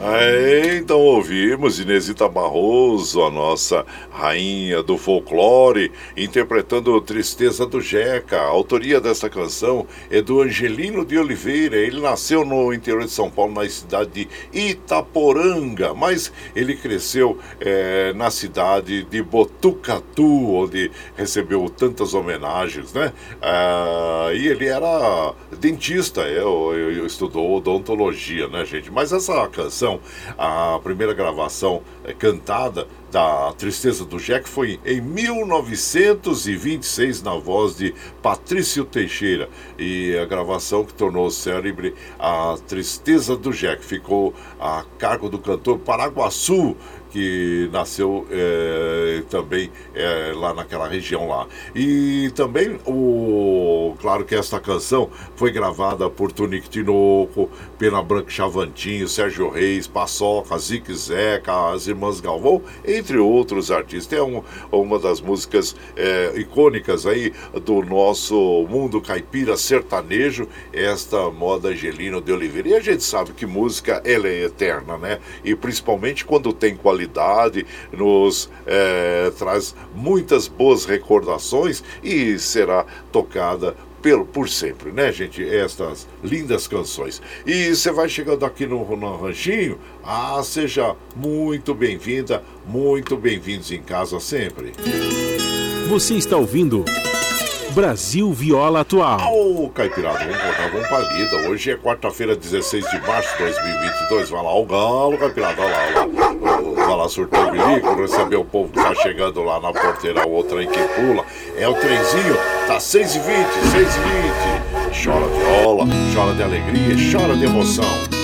Aí, então ouvimos Inesita Barroso, a nossa rainha do folclore, interpretando Tristeza do Jeca. A autoria dessa canção é do Angelino de Oliveira. Ele nasceu no interior de São Paulo, na cidade de Itaporanga, mas ele cresceu é, na cidade de Botucatu, onde recebeu tantas homenagens, né? Ah, e ele era dentista, eu, eu, eu estudou odontologia, né, gente? Mas essa canção a primeira gravação é, cantada da Tristeza do Jack foi em 1926 na voz de Patrício Teixeira. E a gravação que tornou célebre a Tristeza do Jack ficou a cargo do cantor Paraguaçu que nasceu é, também é, lá naquela região lá. E também, o, claro que esta canção foi gravada por Tonico Tinoco, Pena Branca Chavantinho, Sérgio Reis, Paçoca, Zique Zeca, as Irmãs Galvão, entre outros artistas. É um, uma das músicas é, icônicas aí do nosso mundo caipira sertanejo, esta moda Angelino de Oliveira. E a gente sabe que música ela é eterna, né? E principalmente quando tem qualidade nos é, traz muitas boas recordações e será tocada por sempre, né, gente? Estas lindas canções. E você vai chegando aqui no, no Ranchinho, ah, seja muito bem-vinda, muito bem-vindos em casa sempre. Você está ouvindo Brasil Viola Atual. Ô, Caipirada, vamos voltar, vamos pra lida. Hoje é quarta-feira, 16 de março de 2022. Vai lá, o galo, Caipirada, olha lá, olha lá. Lá, surtou bilico, receber o povo que tá chegando lá na porteira, o trem que pula. É o trenzinho, tá 6h20, 6h20. Chora viola, chora de alegria, chora de emoção.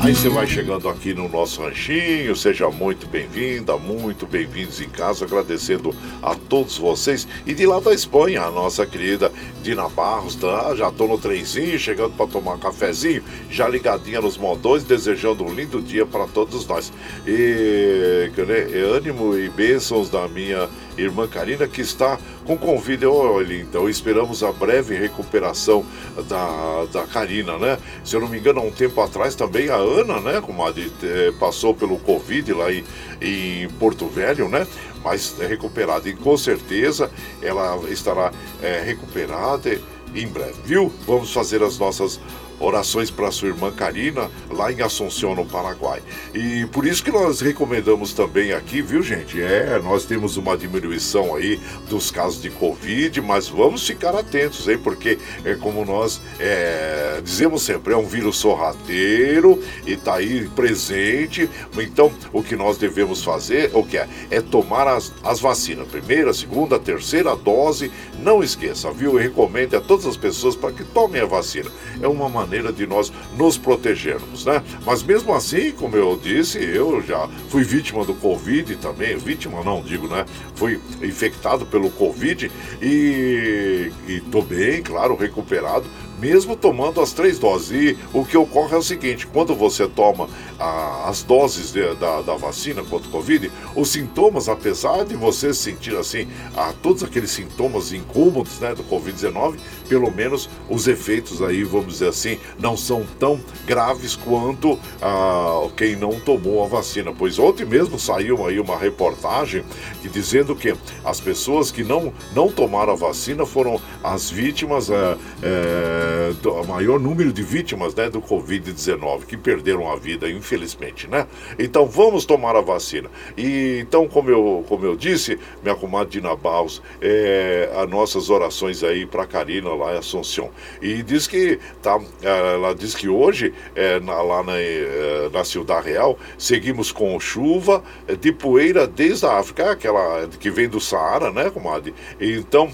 Aí você vai chegando aqui no nosso ranchinho, seja muito bem-vinda, muito bem-vindos em casa, agradecendo a todos vocês. E de lá da Espanha, a nossa querida Dina Barros, tá? já tô no trenzinho, chegando para tomar um cafezinho, já ligadinha nos modões, desejando um lindo dia para todos nós. E né, ânimo e bênçãos da minha irmã Karina, que está com convite. Olha, então, esperamos a breve recuperação da, da Karina, né? Se eu não me engano, há um tempo atrás também a Ana, né, comadre, passou pelo Covid lá em, em Porto Velho, né? Mas é recuperada e com certeza ela estará é, recuperada em breve, viu? Vamos fazer as nossas orações para sua irmã Karina, lá em Assunção, no Paraguai. E por isso que nós recomendamos também aqui, viu, gente? É, nós temos uma diminuição aí dos casos de Covid, mas vamos ficar atentos, hein? Porque é como nós é, dizemos sempre, é um vírus sorrateiro e está aí presente. Então, o que nós devemos fazer, o que é? É tomar as, as vacinas, primeira, segunda, terceira dose. Não esqueça, viu? Eu recomendo a todas as pessoas para que tomem a vacina. É uma maneira maneira de nós nos protegermos, né? Mas mesmo assim, como eu disse, eu já fui vítima do Covid também, vítima não digo, né? Fui infectado pelo Covid e, estou bem, claro, recuperado, mesmo tomando as três doses. E o que ocorre é o seguinte: quando você toma a, as doses de, da, da, vacina contra o Covid, os sintomas, apesar de você sentir assim, a, todos aqueles sintomas incômodos né, do Covid-19, pelo menos os efeitos aí, vamos dizer assim, não são tão graves quanto a, quem não tomou a vacina. Pois ontem mesmo saiu aí uma reportagem que, dizendo que as pessoas que não, não tomaram a vacina foram as vítimas. É, é, o maior número de vítimas né, do Covid-19 que perderam a vida, infelizmente, né? Então vamos tomar a vacina. E então, como eu, como eu disse, minha comadre Dina Baus, é, as nossas orações aí para Karina lá em Assunção. E diz que tá, ela diz que hoje, é, na, lá na, é, na Cidade Real, seguimos com chuva de poeira desde a África, aquela que vem do Saara, né, comadre? Então,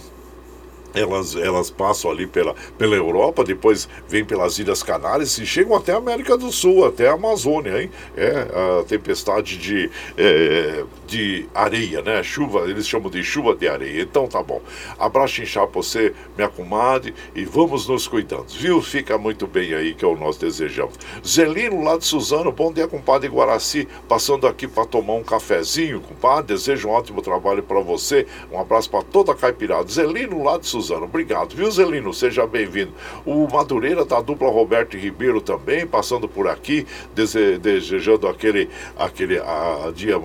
elas, elas passam ali pela, pela Europa, depois vêm pelas Ilhas Canárias e chegam até a América do Sul, até a Amazônia, hein? É a tempestade de, é, de areia, né? Chuva, eles chamam de chuva de areia. Então tá bom. Abraço inchar pra você, minha comadre, e vamos nos cuidando, viu? Fica muito bem aí, que é o nós desejamos. Zelino, lá de Suzano, bom dia, compadre Guaraci, passando aqui para tomar um cafezinho, compadre. Desejo um ótimo trabalho para você. Um abraço para toda a Caipirada. Zelino, lá de Suzano Suzano. Obrigado, viu, Zelino? Seja bem-vindo. O Madureira da dupla Roberto Ribeiro também, passando por aqui, dese desejando aquele, aquele a, dia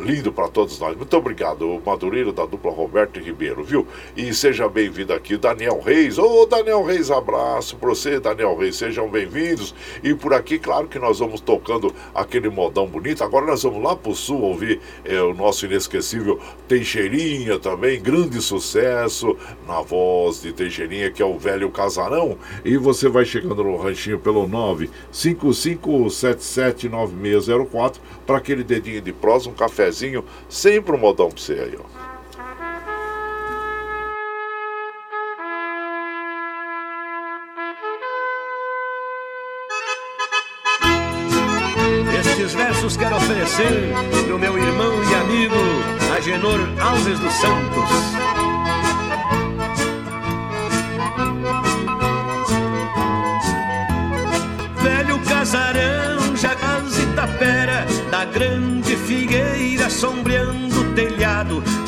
lindo para todos nós. Muito obrigado, o Madureira da dupla Roberto Ribeiro, viu? E seja bem-vindo aqui, Daniel Reis. Ô, Daniel Reis, abraço para você, Daniel Reis. Sejam bem-vindos. E por aqui, claro que nós vamos tocando aquele modão bonito. Agora nós vamos lá para o sul ouvir é, o nosso inesquecível Teixeirinha também, grande sucesso na voz de Teixeirinha, que é o velho casarão. E você vai chegando no ranchinho pelo 955779604 para aquele dedinho de prosa, um cafezinho, sempre um modão para você aí, ó. Estes versos quero oferecer pro meu irmão e amigo Agenor Alves dos Santos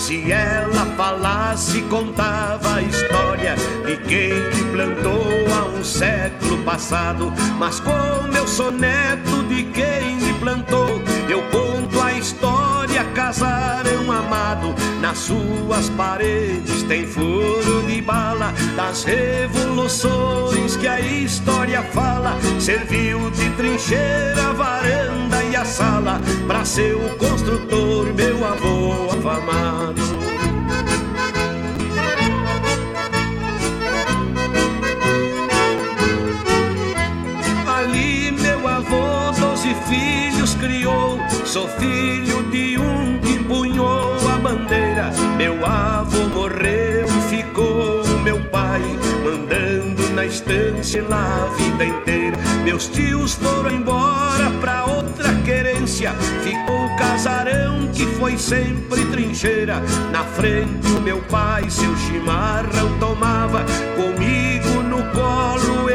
Se ela falasse, contava a história de quem te plantou há um século passado. Mas como eu sou neto de quem me plantou, eu a história, casarão amado. Nas suas paredes tem furo de bala das revoluções que a história fala. Serviu de trincheira, varanda e a sala para ser o construtor, meu avô afamado. Ali meu avô doze filhos criou, sou filho na estância lá a vida inteira. Meus tios foram embora pra outra querência. Ficou o casarão que foi sempre trincheira. Na frente o meu pai seu chimarrão tomava. Comigo no colo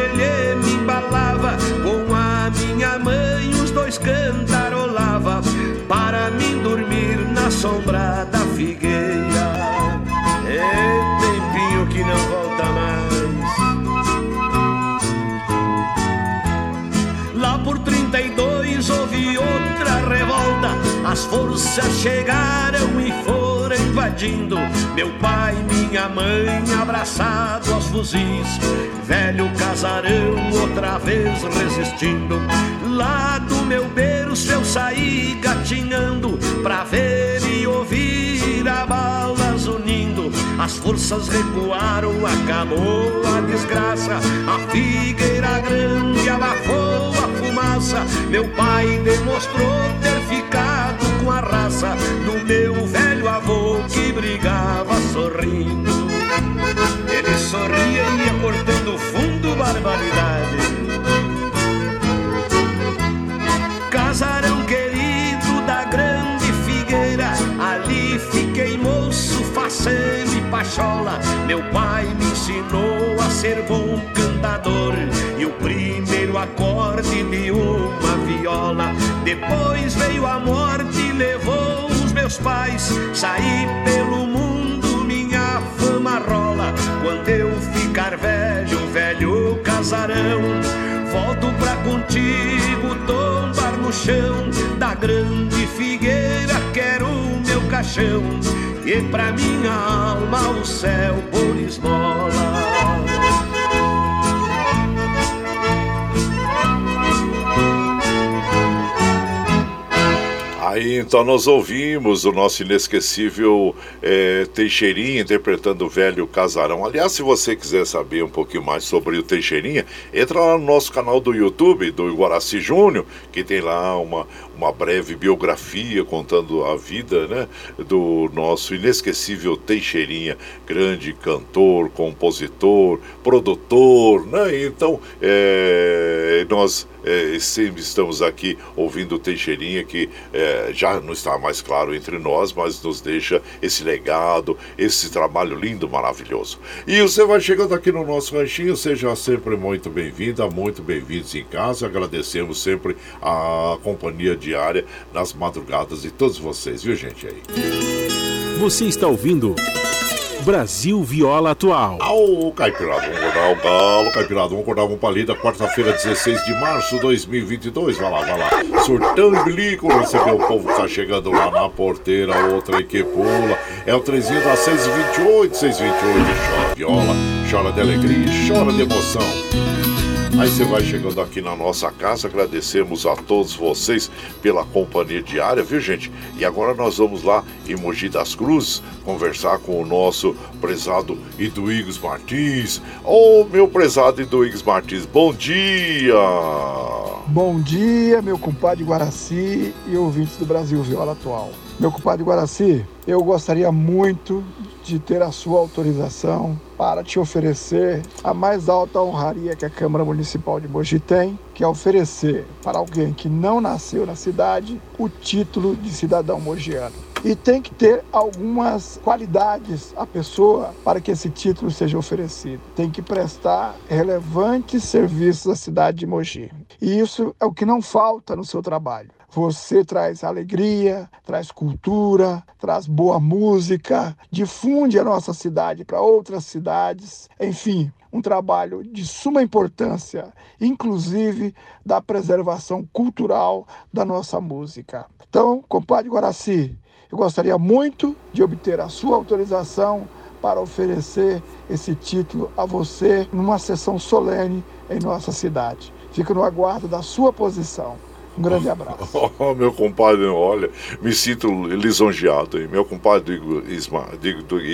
As forças chegaram e foram invadindo. Meu pai e minha mãe abraçados aos fuzis. Velho casarão outra vez resistindo. Lá do meu berço eu saí gatinhando pra ver e ouvir a balas unindo. As forças recuaram, acabou a desgraça. A figueira grande abafou a fumaça. Meu pai demonstrou sorria e ia cortando fundo barbaridade. Casarão querido da grande figueira, ali fiquei moço, faceiro e pachola. Meu pai me ensinou a ser bom cantador e o primeiro acorde de uma viola. Depois veio a morte e levou os meus pais. Saí pelo mundo, minha fama rola. Velho, velho casarão, volto pra contigo tombar no chão da grande figueira. Quero o meu caixão e pra minha alma o céu por esmola. Aí então nós ouvimos o nosso inesquecível é, Teixeirinha interpretando o velho casarão. Aliás, se você quiser saber um pouquinho mais sobre o Teixeirinha, entra lá no nosso canal do YouTube, do Iguaraci Júnior, que tem lá uma, uma breve biografia contando a vida né, do nosso inesquecível Teixeirinha, grande cantor, compositor, produtor. Né? Então, é, nós é, sempre estamos aqui ouvindo o Teixeirinha, que é, já não está mais claro entre nós, mas nos deixa esse legado, esse trabalho lindo, maravilhoso. E você vai chegando aqui no nosso ranchinho, seja sempre muito bem-vinda, muito bem-vindos em casa. Agradecemos sempre a companhia diária nas madrugadas de todos vocês, viu, gente? Aí. Você está ouvindo. Brasil Viola Atual. Ao Caipirado, vamos acordar o galo, Caipirado, vamos acordar um palida, quarta-feira, 16 de março de 2022. Vai lá, vai lá. Surtando bilico, recebeu o povo que tá chegando lá na porteira, outra aí que pula. É o trezinho da 628, 628. Chora viola, chora de alegria, chora de emoção. Aí você vai chegando aqui na nossa casa, agradecemos a todos vocês pela companhia diária, viu gente? E agora nós vamos lá em Mogi das Cruzes conversar com o nosso prezado Iduígues Martins. Ô oh, meu prezado Iduígues Martins, bom dia! Bom dia, meu compadre Guaraci e ouvintes do Brasil Viola Atual. Meu compadre Guaraci, eu gostaria muito de ter a sua autorização para te oferecer a mais alta honraria que a Câmara Municipal de Mogi tem, que é oferecer para alguém que não nasceu na cidade o título de cidadão mogiano. E tem que ter algumas qualidades a pessoa para que esse título seja oferecido. Tem que prestar relevantes serviços à cidade de Mogi. E isso é o que não falta no seu trabalho. Você traz alegria, traz cultura, traz boa música, difunde a nossa cidade para outras cidades. Enfim, um trabalho de suma importância, inclusive da preservação cultural da nossa música. Então, compadre Guaraci, eu gostaria muito de obter a sua autorização para oferecer esse título a você numa sessão solene em nossa cidade. Fico no aguardo da sua posição. Um grande abraço. Oh, meu compadre, olha, me sinto lisonjeado, hein? Meu compadre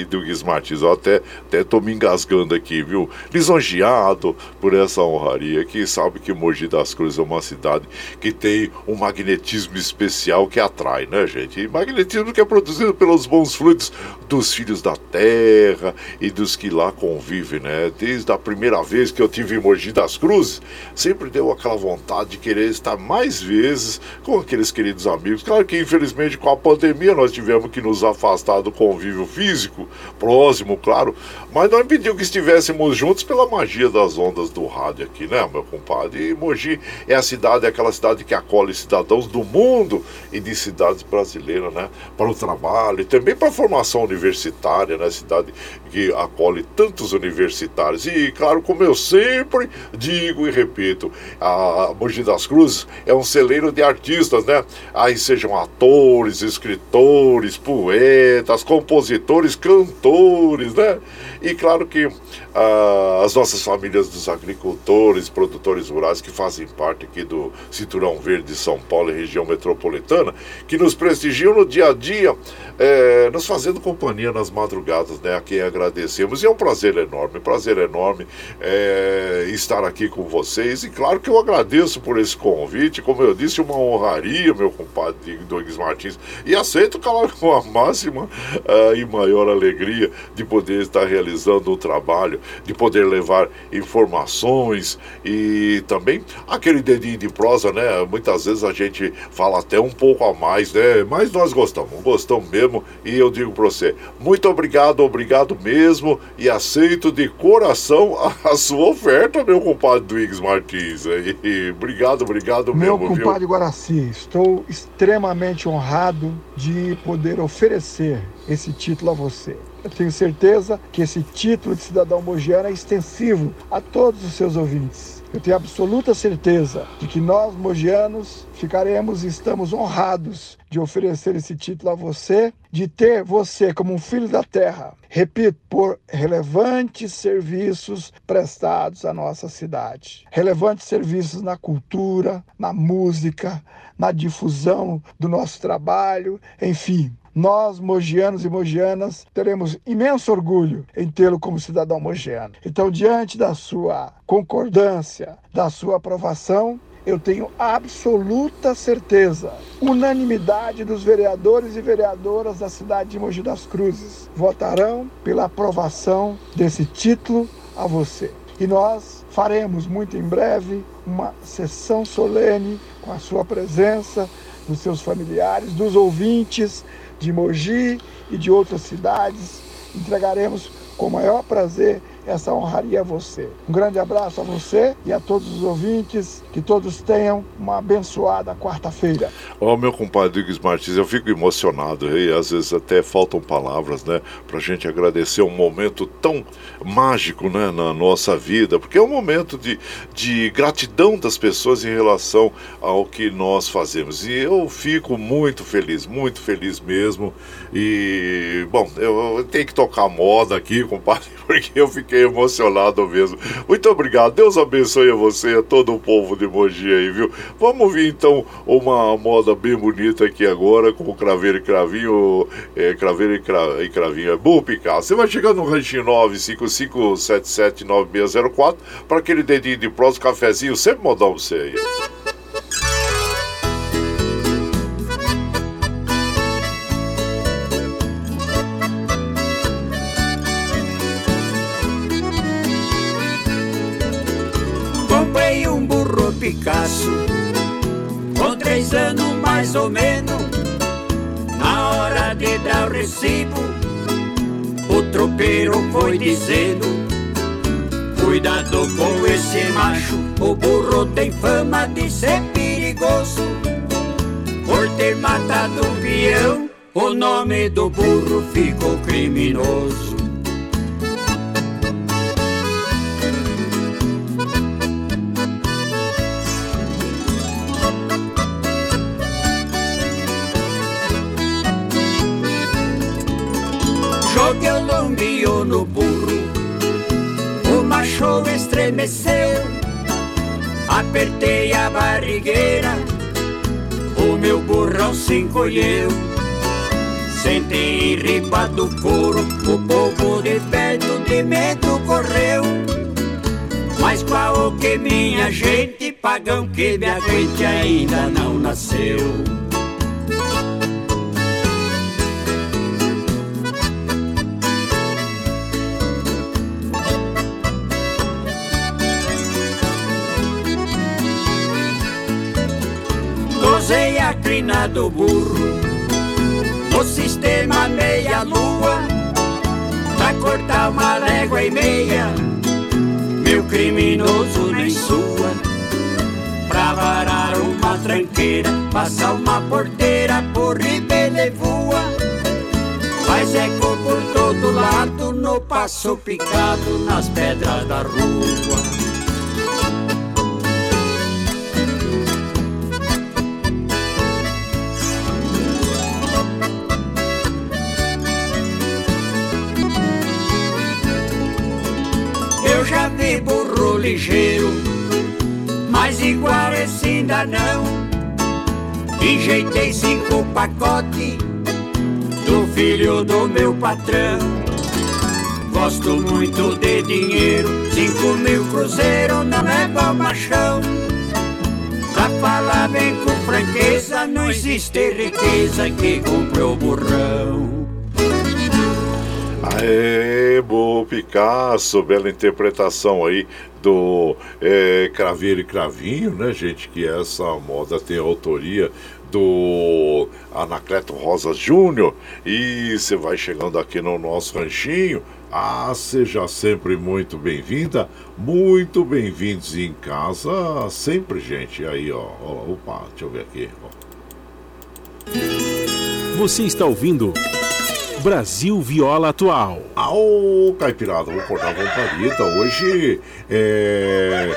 Dugues Martins, eu até, até tô me engasgando aqui, viu? Lisonjeado por essa honraria, que sabe que Mogi das Cruzes é uma cidade que tem um magnetismo especial que atrai, né, gente? E magnetismo que é produzido pelos bons fluidos dos filhos da terra e dos que lá convivem, né? Desde a primeira vez que eu tive em Mogi das Cruzes, sempre deu aquela vontade de querer estar mais vezes com aqueles queridos amigos. Claro que, infelizmente, com a pandemia nós tivemos que nos afastar do convívio físico, próximo, claro, mas não impediu que estivéssemos juntos pela magia das ondas do rádio aqui, né, meu compadre? E Mogi é a cidade, é aquela cidade que acolhe cidadãos do mundo e de cidades brasileiras, né, para o trabalho e também para a formação universitária, né, cidade que acolhe tantos universitários. E, claro, como eu sempre digo e repito, a Mogi das Cruzes é um celeiro de artistas, né? Aí sejam atores, escritores, poetas, compositores, cantores, né? E claro que ah, as nossas famílias dos agricultores, produtores rurais que fazem parte aqui do Cinturão Verde de São Paulo e região metropolitana, que nos prestigiam no dia a dia, é, nos fazendo companhia nas madrugadas, né? A quem agradecemos. E é um prazer enorme, prazer enorme é, estar aqui com vocês. E claro que eu agradeço por esse convite, como eu disse, uma honraria, meu compadre Douglas Martins, e aceito, claro, com a máxima uh, e maior alegria de poder estar realizando o trabalho, de poder levar informações e também aquele dedinho de prosa, né? Muitas vezes a gente fala até um pouco a mais, né? Mas nós gostamos, gostamos mesmo, e eu digo para você, muito obrigado, obrigado mesmo, e aceito de coração a, a sua oferta, meu compadre Duígues Martins. E, obrigado, obrigado meu mesmo. Meu compadre viu? Guaraci, estou extremamente honrado de poder oferecer esse título a você. Eu tenho certeza que esse título de cidadão mogiano é extensivo a todos os seus ouvintes. Eu tenho absoluta certeza de que nós, mogianos, ficaremos e estamos honrados de oferecer esse título a você, de ter você como um filho da terra, repito, por relevantes serviços prestados à nossa cidade. Relevantes serviços na cultura, na música, na difusão do nosso trabalho, enfim, nós, mogianos e mogianas, teremos imenso orgulho em tê-lo como cidadão mogiano. Então, diante da sua concordância, da sua aprovação, eu tenho absoluta certeza, unanimidade dos vereadores e vereadoras da cidade de Mogi das Cruzes votarão pela aprovação desse título a você. E nós faremos muito em breve uma sessão solene com a sua presença, dos seus familiares, dos ouvintes de Mogi e de outras cidades. Entregaremos com o maior prazer essa honraria a você. Um grande abraço a você e a todos os ouvintes, que todos tenham uma abençoada quarta-feira. Ó, oh, meu compadre Igor Martins, eu fico emocionado e às vezes até faltam palavras, né, pra gente agradecer um momento tão mágico, né, na nossa vida, porque é um momento de, de gratidão das pessoas em relação ao que nós fazemos. E eu fico muito feliz, muito feliz mesmo. E, bom, eu, eu tenho que tocar moda aqui, compadre, porque eu fiquei emocionado mesmo. Muito obrigado. Deus abençoe a você e a todo o povo de Mogi aí, viu? Vamos ver então uma moda bem bonita aqui agora com o craveiro e cravinho. É, craveiro e, cra, e cravinho é bom picar. Você vai chegar no ranchinho 955779604 para aquele dedinho de prosa, cafezinho, sempre modão você aí. Com três anos mais ou menos Na hora de dar o recibo O tropeiro foi dizendo Cuidado com esse macho O burro tem fama de ser perigoso. Por ter matado um peão O nome do burro ficou criminoso Lombio no burro. O macho estremeceu Apertei a barrigueira O meu burrão se encolheu. Sentei riba do couro O povo de perto de medo correu. Mas qual que minha gente Pagão que me aguente ainda não nasceu Do burro. No sistema meia-lua Pra cortar uma légua e meia. Meu criminoso nem sua. Pra varar uma tranqueira Passar uma porteira por ribeira voa. Faz eco por todo lado No passo picado nas pedras da rua ligeiro, mas igual ainda não. Enjeitei cinco pacotes do filho do meu patrão. Gosto muito de dinheiro, cinco mil cruzeiro não é bom machão. Pra falar bem com franqueza, não existe riqueza que compre o burrão. Aê, Bo Picasso, bela interpretação aí do é, Craveiro e Cravinho, né, gente? Que essa moda tem autoria do Anacleto Rosa Júnior. E você vai chegando aqui no nosso ranchinho. Ah, seja sempre muito bem-vinda, muito bem-vindos em casa, sempre, gente. Aí, ó, ó, opa, deixa eu ver aqui. Ó. Você está ouvindo Brasil Viola Atual. Ao Caipirada, vou cortar a vontade. Hoje é.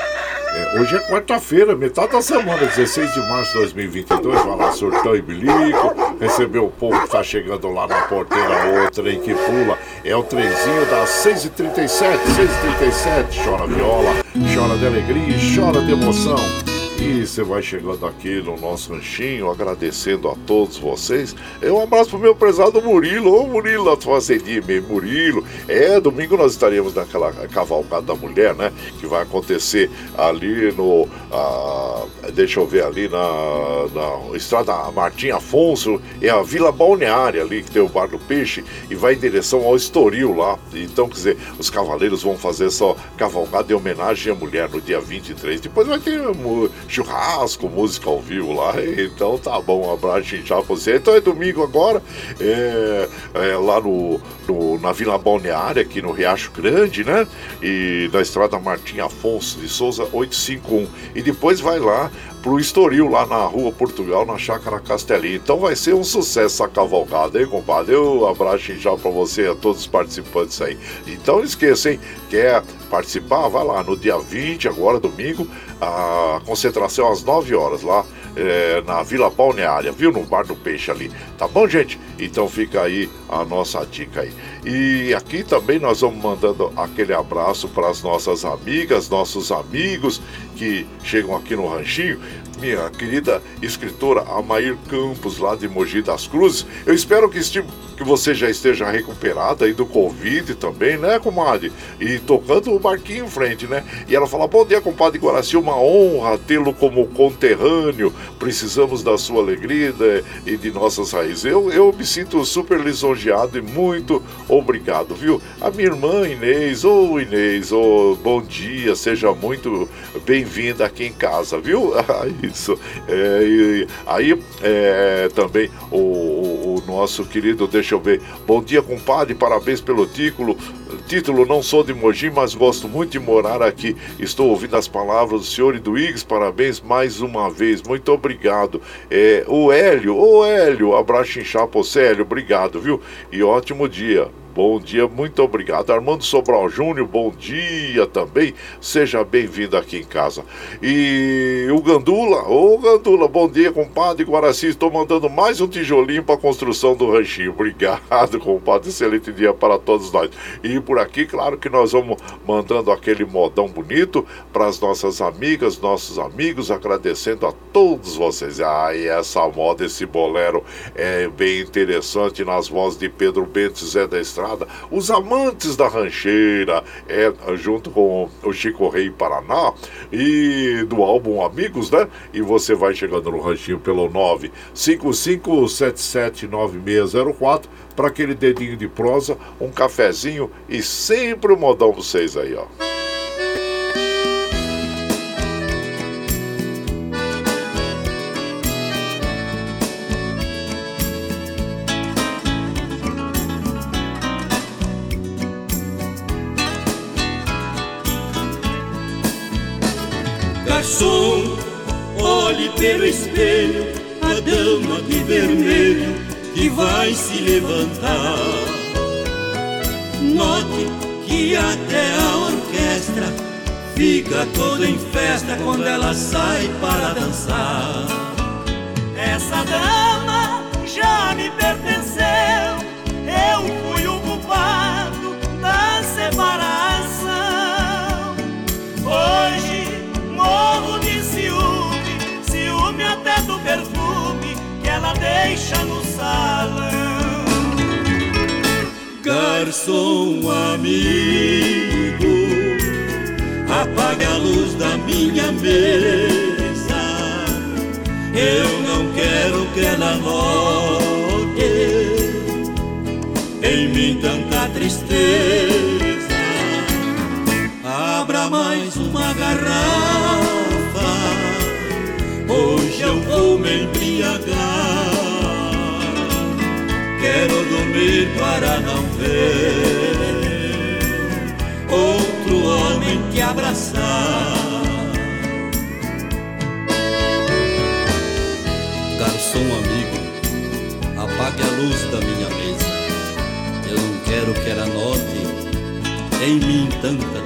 É, hoje é quarta-feira, metade da semana, 16 de março de 2022. Vai lá, surtão e bilico. Recebeu o povo que tá chegando lá na porteira, o trem que pula. É o trenzinho das 6h37, 6h37. Chora viola, chora de alegria, chora de emoção. E você vai chegando aqui no nosso ranchinho, agradecendo a todos vocês. É um abraço pro meu prezado Murilo. Ô Murilo, a fazendinha mesmo, Murilo. É, domingo nós estaremos naquela cavalgada da mulher, né? Que vai acontecer ali no. Ah, deixa eu ver ali na, na Estrada Martim Afonso. É a Vila Balneária ali, que tem o Bar do Peixe, e vai em direção ao Estoril lá. Então, quer dizer, os cavaleiros vão fazer essa cavalgada em homenagem à mulher no dia 23. Depois vai ter churrasco, música ao vivo lá. Então tá bom, um abraço já pra você. Então é domingo agora, é, é lá no, no, na Vila Balneária, aqui no Riacho Grande, né? E na estrada Martim Afonso de Souza 851. E depois vai lá pro Estoril, lá na Rua Portugal, na Chácara Castelinho. Então vai ser um sucesso essa cavalgada, hein, compadre? Eu abraço já para você e a todos os participantes aí. Então não esqueça, hein? Quer participar? Vai lá no dia 20, agora domingo, a concentração às 9 horas lá. É, na Vila Balneária, viu? No Bar do Peixe ali. Tá bom, gente? Então fica aí a nossa dica aí. E aqui também nós vamos mandando aquele abraço para as nossas amigas, nossos amigos que chegam aqui no Ranchinho. Minha querida escritora Amair Campos, lá de Mogi das Cruzes. Eu espero que, este, que você já esteja recuperada aí do Covid também, né, comadre? E tocando o barquinho em frente, né? E ela fala: Bom dia, compadre Guaraci, uma honra tê-lo como conterrâneo. Precisamos da sua alegria e de nossas raízes. Eu, eu me sinto super lisonjeado e muito obrigado, viu? A minha irmã Inês, ô oh, Inês, oh, bom dia, seja muito bem-vinda aqui em casa, viu? Isso. É, e, aí é, também o, o, o, nosso querido, deixa eu ver. Bom dia, compadre, parabéns pelo título. Título, não sou de Mogi, mas gosto muito de morar aqui. Estou ouvindo as palavras do senhor e do Iggs, parabéns mais uma vez. Muito obrigado. É, o Hélio, ô Hélio, abraço em chapa, Hélio, obrigado, viu? E ótimo dia. Bom dia, muito obrigado. Armando Sobral Júnior, bom dia também. Seja bem-vindo aqui em casa. E o Gandula, ô Gandula, bom dia, compadre Guaraci. Estou mandando mais um tijolinho para a construção do ranchinho. Obrigado, compadre. Excelente dia para todos nós. E por aqui, claro que nós vamos mandando aquele modão bonito para as nossas amigas, nossos amigos, agradecendo a todos vocês. Ai, essa moda, esse bolero é bem interessante nas vozes de Pedro Bento Zé da Estrada Estrada, os amantes da rancheira, é, junto com o Chico Rei Paraná e do álbum Amigos, né? E você vai chegando no ranchinho pelo 955779604 para aquele dedinho de prosa, um cafezinho e sempre um modão vocês aí, ó. Amigo, apague a luz da minha mesa. Eu não quero que ela note em mim tanta tristeza. Abra mais uma garrafa Hoje eu vou me embriagar. Quero dormir para não a luz da minha mesa. Eu não quero que ela note em mim tanta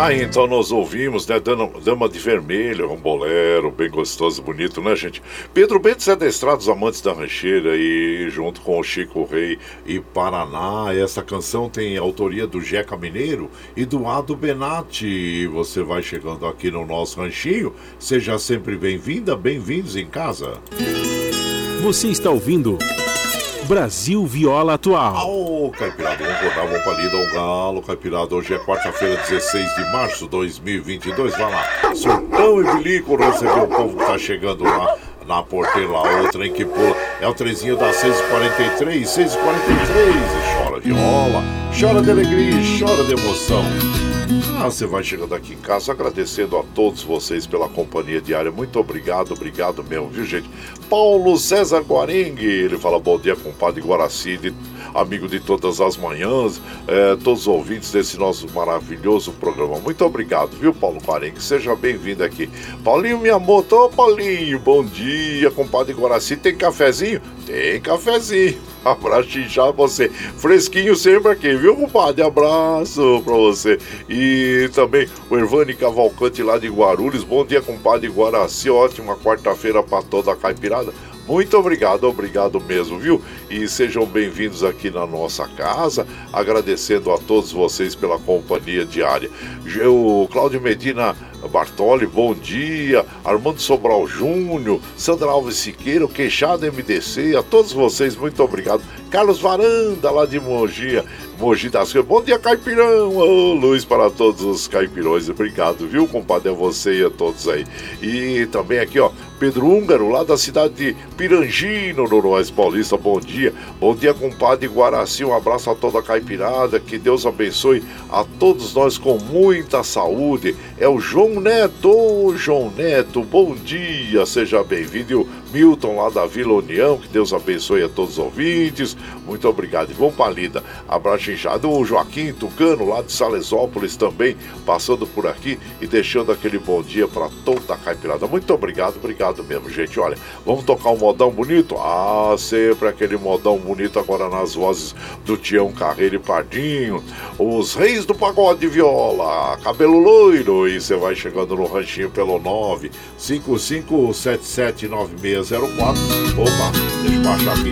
Aí então nós ouvimos, né? Dama de Vermelho, um bolero bem gostoso, bonito, né, gente? Pedro Bento é adestrado dos amantes da rancheira e junto com o Chico Rei e Paraná. Essa canção tem autoria do Jeca Mineiro e do Ado Benatti. Você vai chegando aqui no nosso ranchinho. Seja sempre bem-vinda, bem-vindos em casa. Você está ouvindo Brasil Viola Atual. Ô, Caipirada, vamos botar vamos pra lida ao galo, Caipirada. Hoje é quarta-feira, 16 de março de 2022. Vai lá, surtão e bilico recebeu o povo que tá chegando lá na porteira lá, o trem que pula. É o trezinho das 6h43, 6h43. E chora viola, chora de alegria, chora de emoção. Ah, você vai chegando aqui em casa agradecendo a todos vocês pela companhia diária. Muito obrigado, obrigado mesmo, viu, gente? Paulo César Guarengue, ele fala bom dia, compadre Guaraci, de, amigo de todas as manhãs, é, todos os ouvintes desse nosso maravilhoso programa. Muito obrigado, viu, Paulo Guarengue? Seja bem-vindo aqui. Paulinho, minha moto, ô Paulinho, bom dia, compadre Guaraci. Tem cafezinho? Tem cafezinho. Abraço já você. Fresquinho sempre aqui, viu, compadre? Abraço pra você. E também o Ervani Cavalcante lá de Guarulhos. Bom dia, compadre Guaraci. Ótima quarta-feira pra toda a caipirada. Muito obrigado, obrigado mesmo, viu? E sejam bem-vindos aqui na nossa casa, agradecendo a todos vocês pela companhia diária. O Cláudio Medina Bartoli, bom dia. Armando Sobral Júnior, Sandra Alves Siqueira, Queixado MDC, a todos vocês, muito obrigado. Carlos Varanda, lá de Mogi, Mogi das Cruzes. Bom dia, Caipirão! Oh, luz para todos os caipirões. Obrigado, viu, compadre? A você e a todos aí. E também aqui, ó, Pedro Húngaro, lá da cidade de Pirangino, Noroeste Paulista. Bom dia. Bom dia, compadre Guaraci. Um abraço a toda a caipirada. Que Deus abençoe a todos nós com muita saúde. É o João Neto. João Neto, bom dia. Seja bem-vindo. Milton, lá da Vila União. Que Deus abençoe a todos os ouvintes. Muito obrigado. E vamos para lida. Abraço inchado. O Joaquim Tucano, lá de Salesópolis também, passando por aqui e deixando aquele bom dia para toda a caipirada. Muito obrigado, obrigado mesmo, gente. Olha, vamos tocar um modão bonito? Ah, sempre aquele modão bonito agora nas vozes do Tião Carreiro e Pardinho. Os reis do pagode de viola, cabelo loiro. E você vai chegando no ranchinho pelo 955779604. Opa, deixa eu baixar aqui.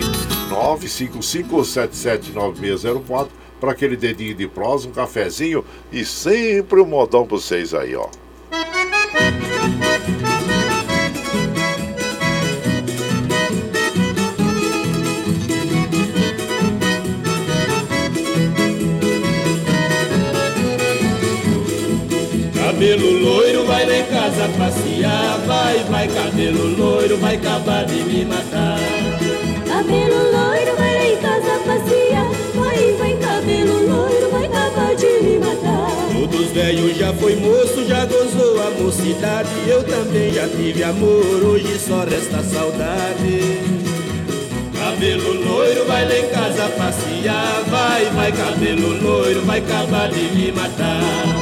955779604 para aquele dedinho de prosa, um cafezinho e sempre um modão para vocês aí, ó. Cabelo loiro vai lá em casa passear Vai, vai, cabelo loiro vai acabar de me matar Cabelo loiro vai lá em casa passear Vai, vai, cabelo loiro vai acabar de me matar Todos velho já foi moço, já gozou a mocidade. Eu também já tive amor, hoje só resta saudade. Cabelo loiro, vai lá em casa passear. Vai, vai, cabelo loiro, vai acabar de me matar.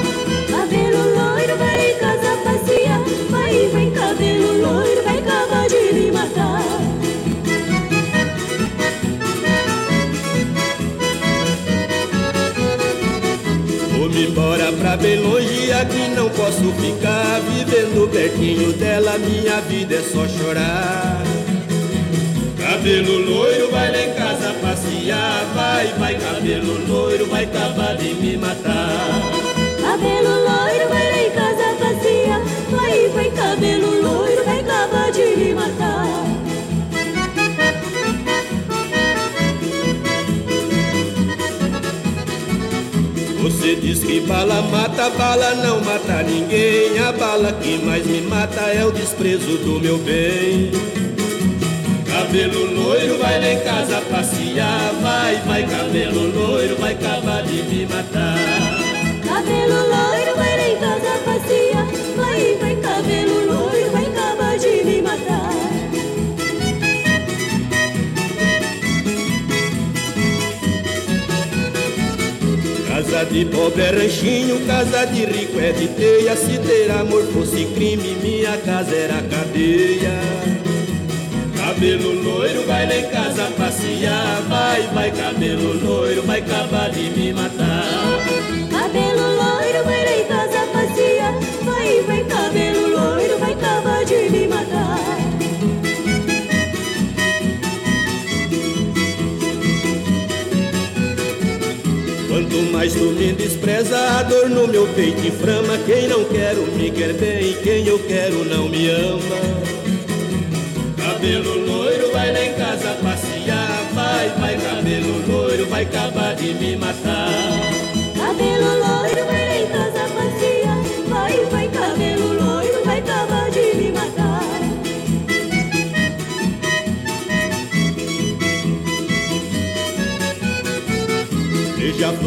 Embora pra bem longe, aqui não posso ficar. Vivendo pertinho dela, minha vida é só chorar. Cabelo loiro, vai lá em casa passear. Vai, vai, cabelo loiro, vai acabar de me matar. Cabelo loiro, vai lá em casa passear. Vai, vai, cabelo loiro, vai acabar de me matar. Você diz que bala mata, bala não mata ninguém. A bala que mais me mata é o desprezo do meu bem. Cabelo loiro, vai lá em casa passear. Vai, vai, cabelo loiro, vai acabar de me matar. Cabelo loiro, vai lá em casa passear. Vai, vai, cabelo Casa de pobre é ranchinho, casa de rico é de teia. Se ter amor fosse crime, minha casa era cadeia. Cabelo loiro, vai lá em casa passear. Vai, vai, cabelo loiro, vai acabar de me matar. Cabelo loiro, vai lá em casa passear. Vai, vai, Quanto mais tu me despreza, a dor no meu peito inflama. Quem não quero me quer bem, quem eu quero não me ama. Cabelo loiro, vai lá em casa passear. Vai, vai, cabelo loiro, vai acabar de me matar. Cabelo loiro,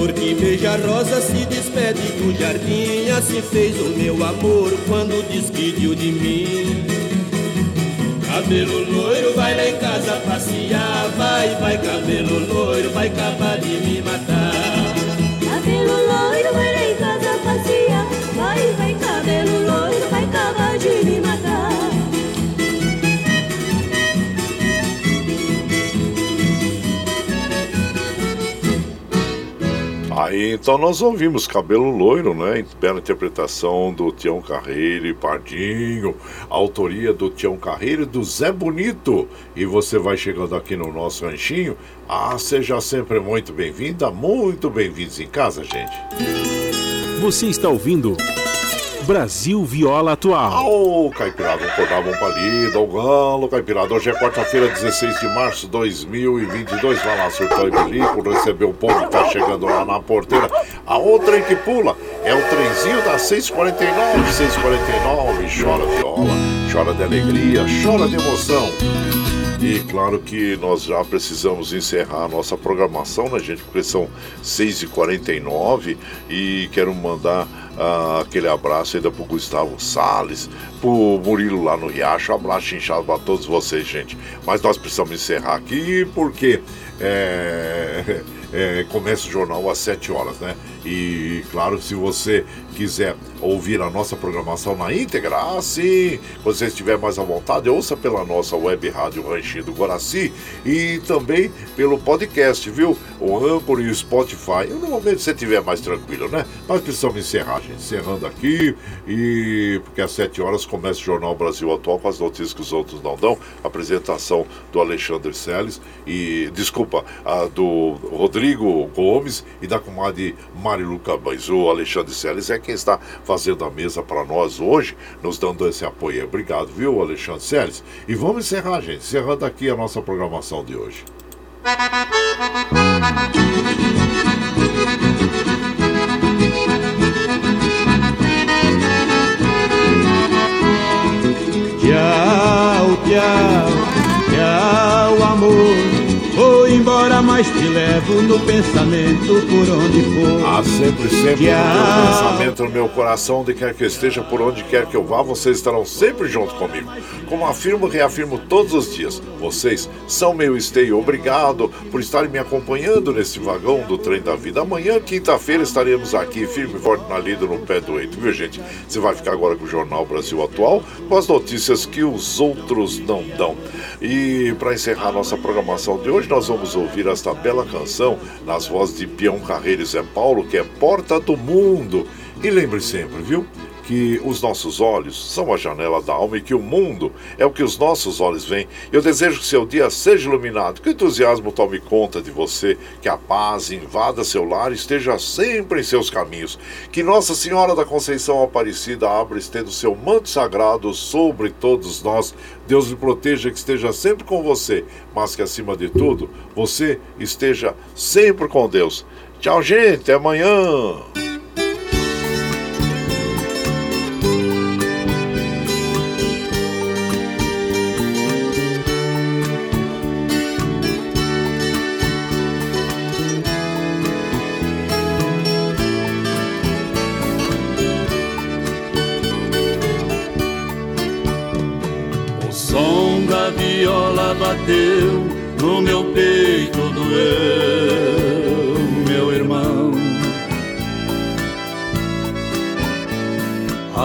flor que beija a rosa, se despede do jardim. Assim fez o meu amor quando despediu de mim. Cabelo loiro, vai lá em casa passear. Vai, vai, cabelo loiro, vai acabar de me matar. Cabelo loiro, vai lá em casa passear. Vai, vai, Aí então nós ouvimos Cabelo Loiro, né? Bela interpretação do Tião Carreiro e Pardinho, autoria do Tião Carreiro e do Zé Bonito. E você vai chegando aqui no nosso ranchinho. Ah, seja sempre muito bem-vinda, muito bem-vindos em casa, gente. Você está ouvindo Brasil Viola Atual. Ô, Caipirada, vamos acordar, vamos pra lida, o galo, Caipirada. Hoje é quarta-feira, 16 de março de 2022. Vai lá, surtou e bilico, recebeu o povo que tá chegando lá na porteira. A outra que pula é o trenzinho da 649, 649. Chora viola, chora de alegria, chora de emoção. E claro que nós já precisamos encerrar a nossa programação, né, gente? Porque são 6h49 e quero mandar ah, aquele abraço ainda pro Gustavo Salles, pro Murilo lá no Riacho. Um abraço inchado para todos vocês, gente. Mas nós precisamos encerrar aqui porque é, é, começa o jornal às 7 horas, né? E claro, se você quiser ouvir a nossa programação na íntegra, ah, sim, se você estiver mais à vontade, ouça pela nossa web rádio Ranchinho do Guaraci e também pelo podcast, viu? O Anchor e o Spotify. No momento que você estiver mais tranquilo, né? Nós precisamos encerrar, gente. Encerrando aqui e porque às 7 horas começa o Jornal Brasil Atual com as notícias que os outros não dão. Apresentação do Alexandre Seles e, desculpa, do Rodrigo Gomes e da comadre Mariluca Campos. O Alexandre Seles é quem está fazendo a mesa para nós hoje, nos dando esse apoio. Obrigado, viu, Alexandre Seles? E vamos encerrar, gente, encerrando aqui a nossa programação de hoje. Tchau, tchau, mas te levo no pensamento por onde for. Ah, sempre, sempre no meu pensamento, no meu coração, onde quer que eu esteja, por onde quer que eu vá, vocês estarão sempre junto comigo. Como afirmo e reafirmo todos os dias, vocês são meu esteio. Obrigado por estarem me acompanhando nesse vagão do trem da vida. Amanhã, quinta-feira, estaremos aqui, firme e forte na lida, no pé do eito, viu, gente? Você vai ficar agora com o Jornal Brasil Atual, com as notícias que os outros não dão. E para encerrar nossa programação de hoje, nós vamos ouvir esta bela canção nas vozes de Pião Carreiro e Zé Paulo, que é Porta do Mundo. E lembre sempre, viu? Que os nossos olhos são a janela da alma e que o mundo é o que os nossos olhos veem. Eu desejo que seu dia seja iluminado, que o entusiasmo tome conta de você, que a paz invada seu lar e esteja sempre em seus caminhos. Que Nossa Senhora da Conceição Aparecida abra estendo seu manto sagrado sobre todos nós. Deus lhe proteja, que esteja sempre com você, mas que acima de tudo, você esteja sempre com Deus. Tchau, gente, até amanhã.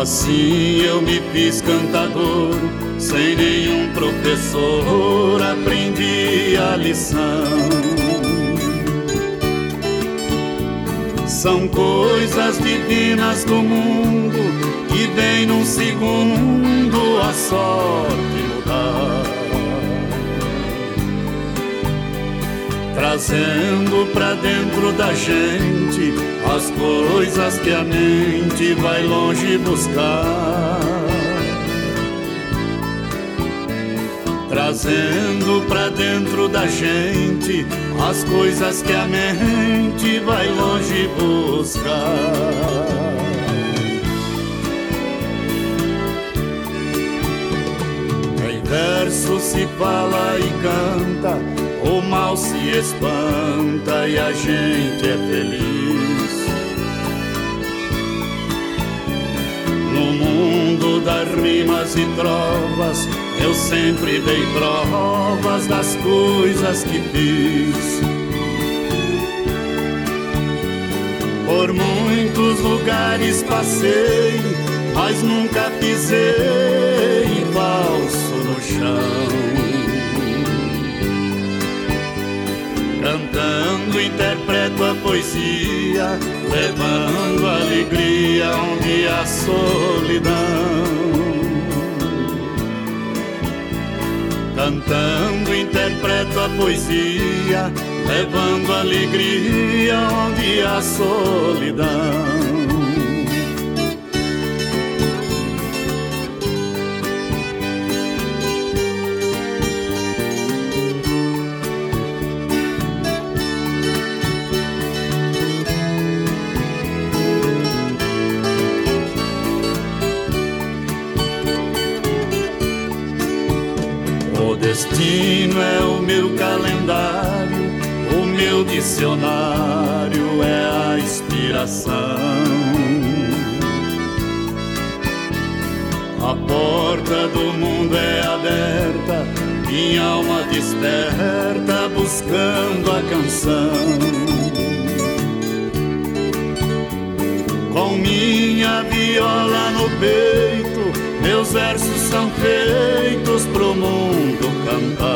Assim eu me fiz cantador, sem nenhum professor aprendi a lição. São coisas divinas do mundo que vem num segundo a sorte mudar. Trazendo pra dentro da gente as coisas que a mente vai longe buscar. Trazendo pra dentro da gente as coisas que a mente vai longe buscar. Em verso se fala e canta o mal se espanta e a gente é feliz. No mundo das rimas e trovas, eu sempre dei provas das coisas que fiz. Por muitos lugares passei, mas nunca pisei falso no chão. Cantando interpreto a poesia, levando alegria onde há solidão. Cantando interpreto a poesia, levando alegria onde há solidão. Meu calendário, o meu dicionário é a inspiração. A porta do mundo é aberta, minha alma desperta buscando a canção. Com minha viola no peito, meus versos são feitos pro mundo cantar.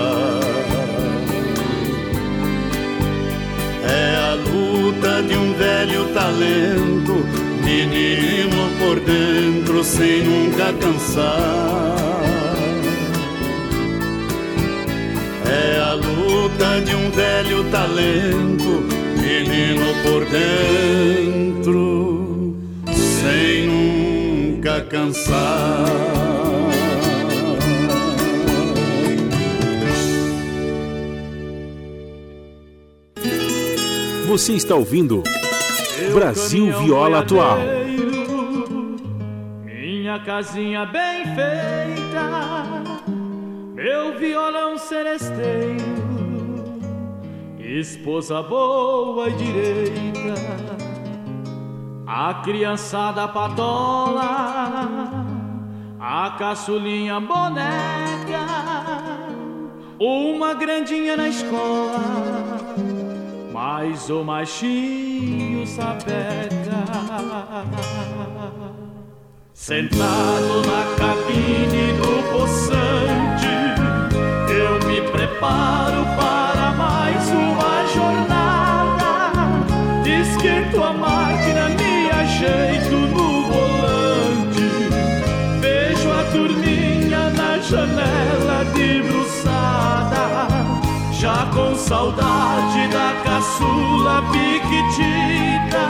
De um velho talento, menino por dentro sem nunca cansar. É a luta de um velho talento, menino por dentro sem nunca cansar. Você está ouvindo Brasil Viola Atual. Minha casinha bem feita, meu violão seresteiro esposa boa e direita, a criançada patola, a caçulinha boneca, uma grandinha na escola, mais o machinho sapeca. Sentado na cabine do poçante, eu me preparo para com saudade da caçula piquitita.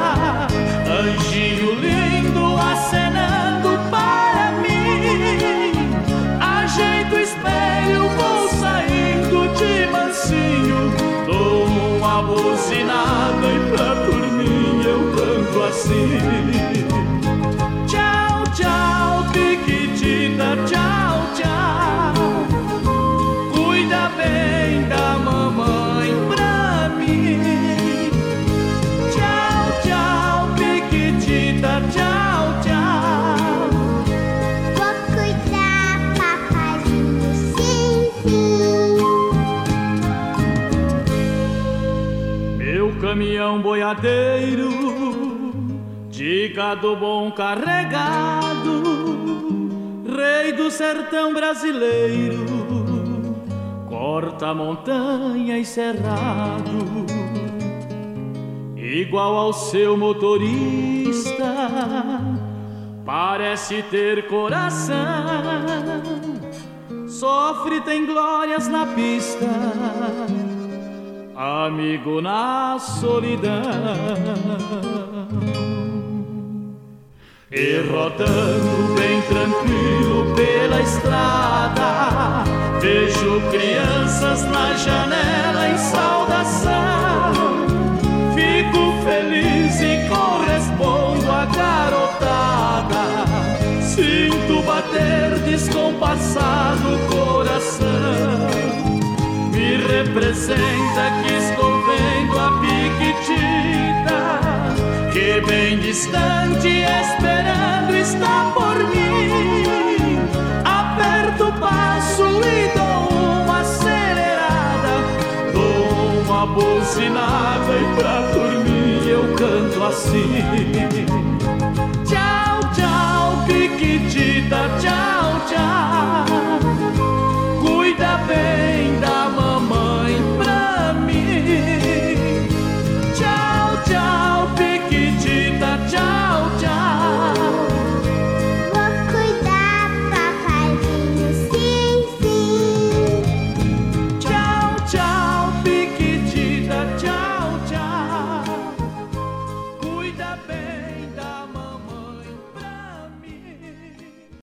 Anjinho lindo acenando para mim. Ajeito o espelho, vou saindo de mansinho. Dou uma buzinada e pra dormir eu canto assim. Caminhão boiadeiro, de gado bom carregado, rei do sertão brasileiro, corta montanha e cerrado, igual ao seu motorista, parece ter coração, sofre, tem glórias na pista amigo na solidão. E rodando bem tranquilo pela estrada, vejo crianças na janela em saudação. Fico feliz e correspondo à garotada. Sinto bater descompassado o coração representa que estou vendo a piquitita que bem distante esperando está por mim. Aperto o passo e dou uma acelerada, dou uma buzinada e pra dormir eu canto assim.